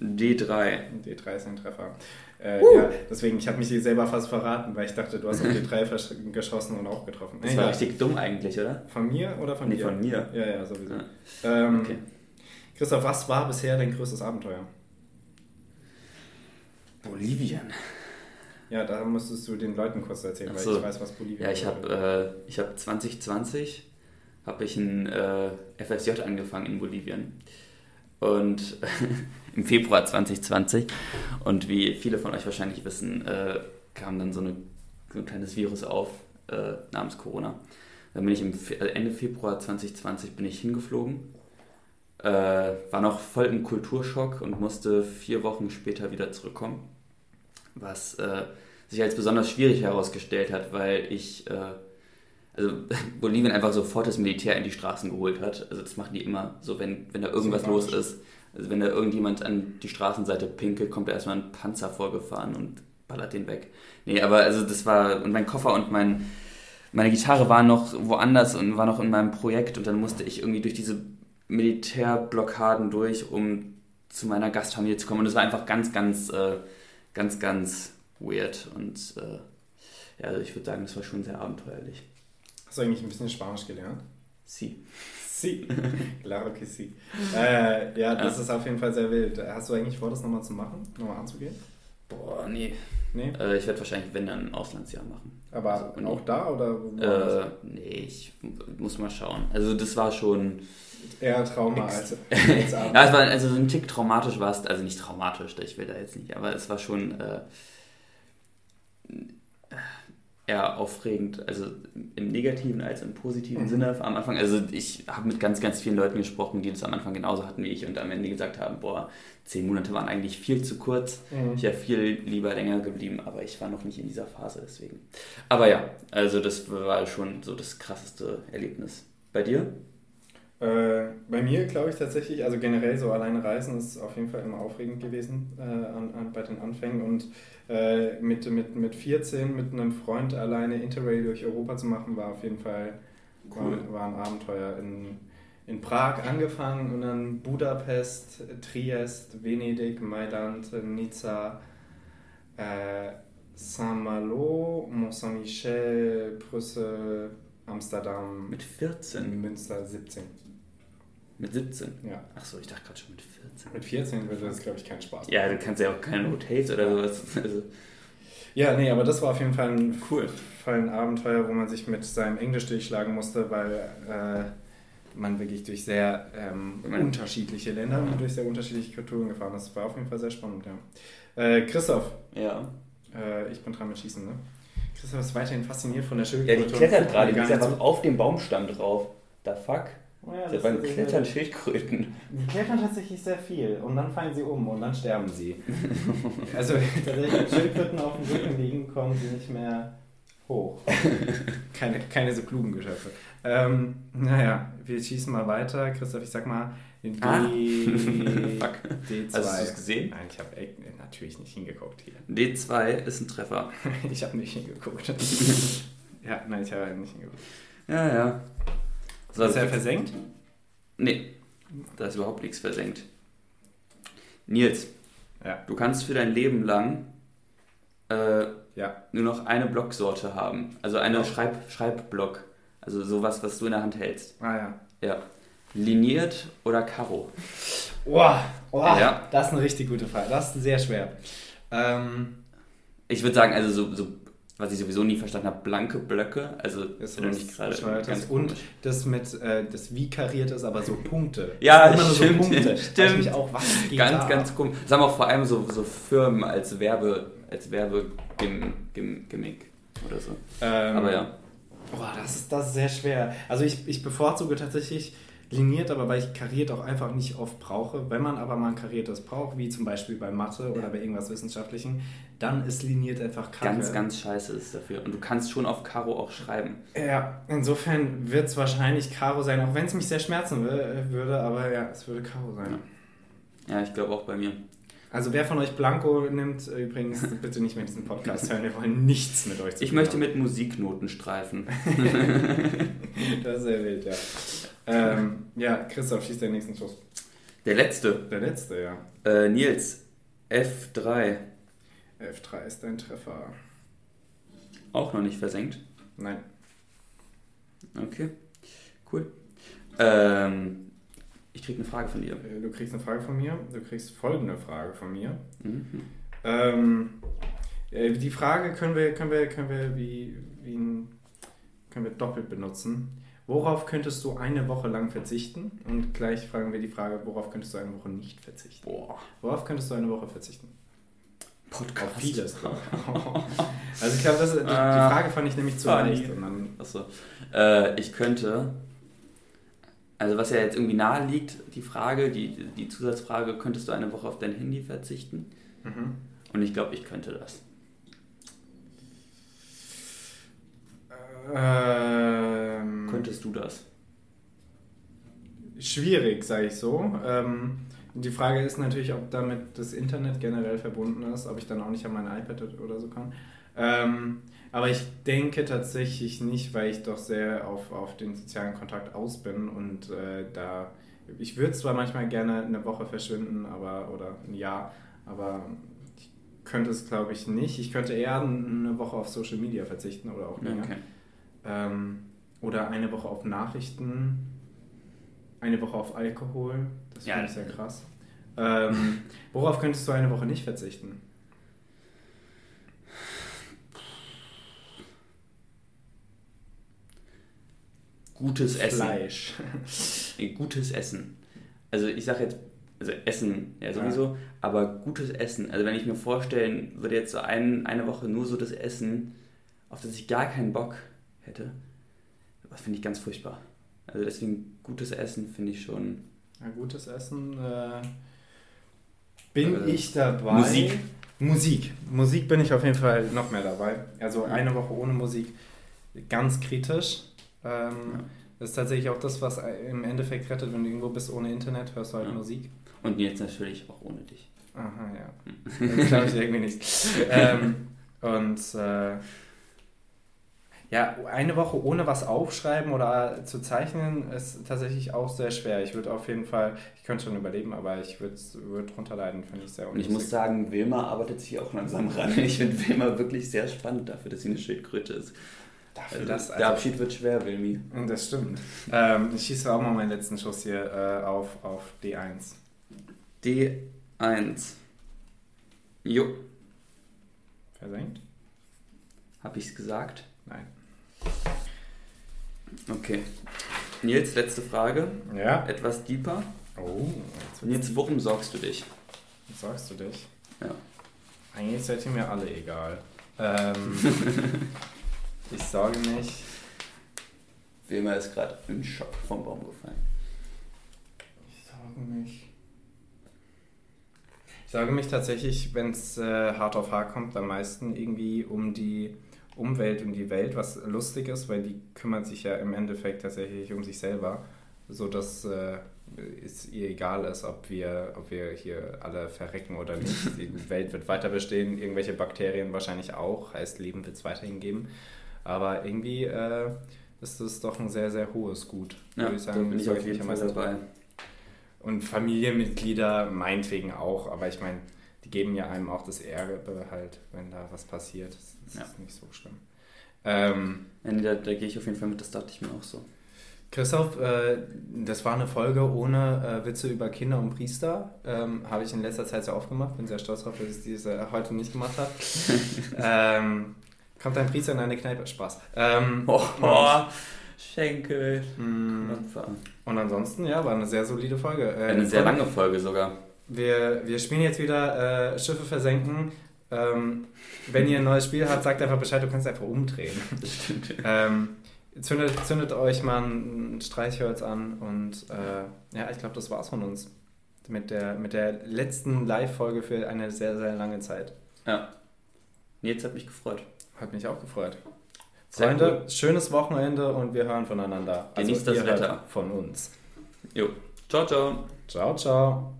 D3. D3 ist ein Treffer. Äh, uh. Ja, deswegen, ich habe mich hier selber fast verraten, weil ich dachte, du hast auf D3 geschossen und auch getroffen. Das war ja. richtig dumm eigentlich, oder? Von mir oder von nee, dir? von mir. Ja, ja, sowieso. Ja. Ähm, okay. Christoph, was war bisher dein größtes Abenteuer? Bolivien. Ja, da musstest du den Leuten kurz erzählen, so. weil ich weiß, was Bolivien ist. Ja, ich habe äh, hab 2020 habe ich ein äh, FSJ angefangen in Bolivien. Und im Februar 2020. Und wie viele von euch wahrscheinlich wissen, äh, kam dann so, eine, so ein kleines Virus auf äh, namens Corona. Dann bin ich im Fe äh, Ende Februar 2020 bin ich hingeflogen. Äh, war noch voll im Kulturschock und musste vier Wochen später wieder zurückkommen was äh, sich als besonders schwierig herausgestellt hat, weil ich, äh, also Bolivien einfach sofort das Militär in die Straßen geholt hat. Also das machen die immer so, wenn, wenn da irgendwas los ist. Also wenn da irgendjemand an die Straßenseite pinkelt, kommt da erstmal ein Panzer vorgefahren und ballert den weg. Nee, aber also das war, und mein Koffer und mein, meine Gitarre waren noch woanders und war noch in meinem Projekt und dann musste ich irgendwie durch diese Militärblockaden durch, um zu meiner Gastfamilie zu kommen. Und es war einfach ganz, ganz äh, ganz, ganz weird. Und äh, ja, also ich würde sagen, das war schon sehr abenteuerlich. Hast du eigentlich ein bisschen Spanisch gelernt? Sie. Sie. Claro que sí. Äh, ja, das ja. ist auf jeden Fall sehr wild. Hast du eigentlich vor, das nochmal zu machen? Nochmal anzugehen? Boah, nee. Nee? Äh, ich werde wahrscheinlich, wenn dann, ein Auslandsjahr machen. Aber also, auch da oder? Äh, nee, ich muss mal schauen. Also das war schon... Eher Trauma als, als Ja, es war also so ein Tick traumatisch war es, also nicht traumatisch, ich will da jetzt nicht, aber es war schon äh, eher aufregend, also im negativen als im positiven mhm. Sinne am Anfang. Also ich habe mit ganz, ganz vielen Leuten gesprochen, die das am Anfang genauso hatten wie ich und am Ende gesagt haben, boah, zehn Monate waren eigentlich viel zu kurz. Mhm. Ich wäre viel lieber länger geblieben, aber ich war noch nicht in dieser Phase deswegen. Aber ja, also das war schon so das krasseste Erlebnis. Bei dir? Äh, bei mir glaube ich tatsächlich, also generell so alleine reisen ist auf jeden Fall immer aufregend gewesen äh, an, an, bei den Anfängen und äh, mit, mit, mit 14 mit einem Freund alleine Interrail durch Europa zu machen, war auf jeden Fall cool. war, war ein Abenteuer in, in Prag angefangen und dann Budapest, Triest, Venedig, Mailand, Nizza, äh, Saint-Malo, Mont-Saint-Michel, Brüssel, Amsterdam. Mit 14? Münster 17. Mit 17? Ja. Achso, ich dachte gerade schon mit 14. Mit 14 würde das, glaube ich, keinen Spaß machen. Ja, du kannst ja auch keine Hotels oder sowas. Also, Ja, nee, aber das war auf jeden Fall ein, Cool. Fall ein Abenteuer, wo man sich mit seinem Englisch durchschlagen musste, weil äh, man wirklich durch sehr ähm, unterschiedliche Länder und durch sehr unterschiedliche Kulturen gefahren ist. Das war auf jeden Fall sehr spannend, ja. Äh, Christoph, ja. äh, ich bin dran mit Schießen, ne? Christoph ist weiterhin fasziniert von der Ja, Schildkröte. die und klettert gerade, die ist einfach auf dem Baumstamm drauf. Da fuck. Oh ja, Ja, das beim Klettern Schildkröten. Die klettern tatsächlich sehr viel und dann fallen sie um und dann sterben sie. also tatsächlich, wenn Schildkröten auf dem Rücken liegen, kommen sie nicht mehr hoch. keine, keine so klugen Geschöpfe. Ähm, naja, wir schießen mal weiter. Christoph, ich sag mal D, Ah. D2. Fuck. Hast du es gesehen? Nein, ich habe natürlich nicht hingeguckt hier. D2 ist ein Treffer. Ich habe nicht hingeguckt. ja, nein, ich habe nicht hingeguckt. Ja, ja. So, Ist er versenkt? nee, da ist überhaupt nichts versenkt. Nils, Ja. du kannst für dein Leben lang äh, Ja. nur noch eine Blocksorte haben. Also eine. Schreib Schreibblock. Also sowas, was du in der Hand hältst. Ah ja. Ja. Liniert oder Karo? Boah, boah, Ja. das ist eine richtig gute Frage. Das ist sehr schwer. Ähm, Ich würde sagen, also so, so, was ich sowieso nie verstanden habe, blanke Blöcke. Also ist was nicht gerade ganz Und komisch. das mit, äh, das wie kariert ist, aber so Punkte. Ja, Immer nur stimmt, So Punkte. Stimmt. Ich mich auch, was geht Ganz, da ganz komisch. Das haben auch vor allem so, so Firmen als Werbe, als Werbegimmick oder so. Ähm, Aber ja. Boah, das ist, das ist sehr schwer. Also ich, ich bevorzuge tatsächlich liniert, aber weil ich kariert auch einfach nicht oft brauche. Wenn man aber mal ein kariertes braucht, wie zum Beispiel bei Mathe oder bei irgendwas Wissenschaftlichem, dann ist liniert einfach kacke. Ganz, ganz scheiße ist dafür. Und du kannst schon auf Karo auch schreiben. Ja, insofern wird es wahrscheinlich Karo sein, auch wenn es mich sehr schmerzen wür- würde, aber ja, es würde Karo sein. Ja, ich glaube auch bei mir. Also wer von euch Blanco nimmt, übrigens bitte nicht mehr diesen Podcast hören, wir wollen nichts mit euch zu Ich tun möchte haben. mit Musiknoten streifen. Das ist sehr wild, ja. Ähm, ja, Christoph, schießt den nächsten Schuss. Der letzte. Der letzte, ja. Äh, Nils. F3. F3 ist ein Treffer. Auch noch nicht versenkt. Nein. Okay. Cool. Ähm, ich krieg eine Frage von dir. Äh, Du kriegst eine Frage von mir. Du kriegst folgende Frage von mir. Mhm. Ähm, äh, die Frage können wir, können wir, können wir wie, wie ein, können wir doppelt benutzen. Worauf könntest du eine Woche lang verzichten? Und gleich fragen wir die Frage, worauf könntest du eine Woche nicht verzichten? Boah. Worauf könntest du eine Woche verzichten? Podcast. Auf vieles. also ich glaube, das- die, die Ah. Frage fand ich nämlich zu leicht. Achso. Äh, ich könnte. Also, was ja jetzt irgendwie nahe liegt, die Frage, die, die Zusatzfrage, könntest du eine Woche auf dein Handy verzichten? mhm. Und ich glaube, ich könnte das. Ähm, Könntest du das? Schwierig, sage ich so. Ähm, die Frage ist natürlich, ob damit das Internet generell verbunden ist, ob ich dann auch nicht an mein iPad oder so kann. Ähm, aber ich denke tatsächlich nicht, weil ich doch sehr auf, auf den sozialen Kontakt aus bin und äh, da. Ich würde zwar manchmal gerne eine Woche verschwinden, aber oder ein Jahr, aber ich könnte es glaube ich nicht. Ich könnte eher eine Woche auf Social Media verzichten oder auch länger. Okay. Ähm, oder eine Woche auf Nachrichten, eine Woche auf Alkohol. Das Ja, finde ich sehr krass. Ähm, worauf könntest du eine Woche nicht verzichten? Gutes Essen. Fleisch. Äh, Gutes Essen. Also, ich sage jetzt, also Essen, ja sowieso, aber gutes Essen. Also, wenn ich mir vorstellen würde, jetzt so ein, eine Woche nur so das Essen, auf das ich gar keinen Bock hätte, das finde ich ganz furchtbar. Also, deswegen gutes Essen finde ich schon. Ja, gutes Essen. Äh, bin Äh, ich dabei? Musik. Musik. Musik bin ich auf jeden Fall noch mehr dabei. Also eine Woche ohne Musik, ganz kritisch. Ähm, Ja. Das ist tatsächlich auch das, was im Endeffekt rettet, wenn du irgendwo bist ohne Internet, hörst du halt Ja. Musik. Und jetzt natürlich auch ohne dich. Aha, ja. Das glaube ich irgendwie nicht. ähm, und äh, Ja, eine Woche ohne was aufschreiben oder zu zeichnen ist tatsächlich auch sehr schwer. Ich würde auf jeden Fall, ich könnte schon überleben, aber ich würde würd drunter leiden, finde ich sehr Und ich muss sagen, Wilma arbeitet sich auch langsam ran. Ich finde Wilma wirklich sehr spannend dafür, dass sie eine Schildkröte ist. Dafür, also, das, also, der Abschied wird schwer, Wilmi. Das stimmt. ähm, ich schieße auch mal meinen letzten Schuss hier äh, auf, auf D1. D1. Jo. Versenkt? Habe ich es gesagt? Nein. Okay. Nils, letzte Frage. Ja. Etwas deeper. Oh. Nils, worum sorgst du dich? Sorgst du dich? Ja. Eigentlich seid ihr mir alle egal. Ähm, ich sorge mich. Wilma ist gerade im Schock vom Baum gefallen. Ich sorge mich. Ich sorge mich tatsächlich, wenn es äh, hart auf hart kommt, am meisten irgendwie um die Umwelt und die Welt, was lustig ist, weil die kümmert sich ja im Endeffekt tatsächlich um sich selber, sodass äh, es ihr egal ist, ob wir, ob wir hier alle verrecken oder nicht. Die Welt wird weiter bestehen, irgendwelche Bakterien wahrscheinlich auch, heißt Leben wird es weiterhin geben. Aber irgendwie äh, ist das doch ein sehr, sehr hohes Gut. Ja, würde ich sagen, bin ich auf jeden Fall dabei. Und Familienmitglieder meinetwegen auch, aber ich meine, die geben ja einem auch das Erbe halt, wenn da was passiert. Das ja. ist nicht so schlimm. Ähm, ja, da, da gehe ich auf jeden Fall mit, das dachte ich mir auch so. Christoph, äh, das war eine Folge ohne äh, Witze über Kinder und Priester. Ähm, habe ich in letzter Zeit sehr aufgemacht. Bin sehr stolz darauf, dass ich diese heute nicht gemacht habe. ähm, kommt ein Priester in eine Kneipe? Spaß. Ähm, oh, oh, Schenkel. Mm. Und ansonsten, ja, war eine sehr solide Folge. Äh, eine sehr lange Folge sogar. Wir, wir spielen jetzt wieder äh, Schiffe versenken. Ähm, wenn ihr ein neues Spiel habt, sagt einfach Bescheid, du kannst einfach umdrehen. Ähm, zündet, zündet euch mal ein Streichholz an und äh, ja, ich glaube, das war's von uns. Mit der, mit der letzten Live-Folge für eine sehr, sehr lange Zeit. Ja. Jetzt hat mich gefreut. Hat mich auch gefreut. Sehr Freunde, cool. schönes Wochenende und wir hören voneinander. Genießt also das Wetter. Von uns. Jo. Ciao, ciao. Ciao, ciao.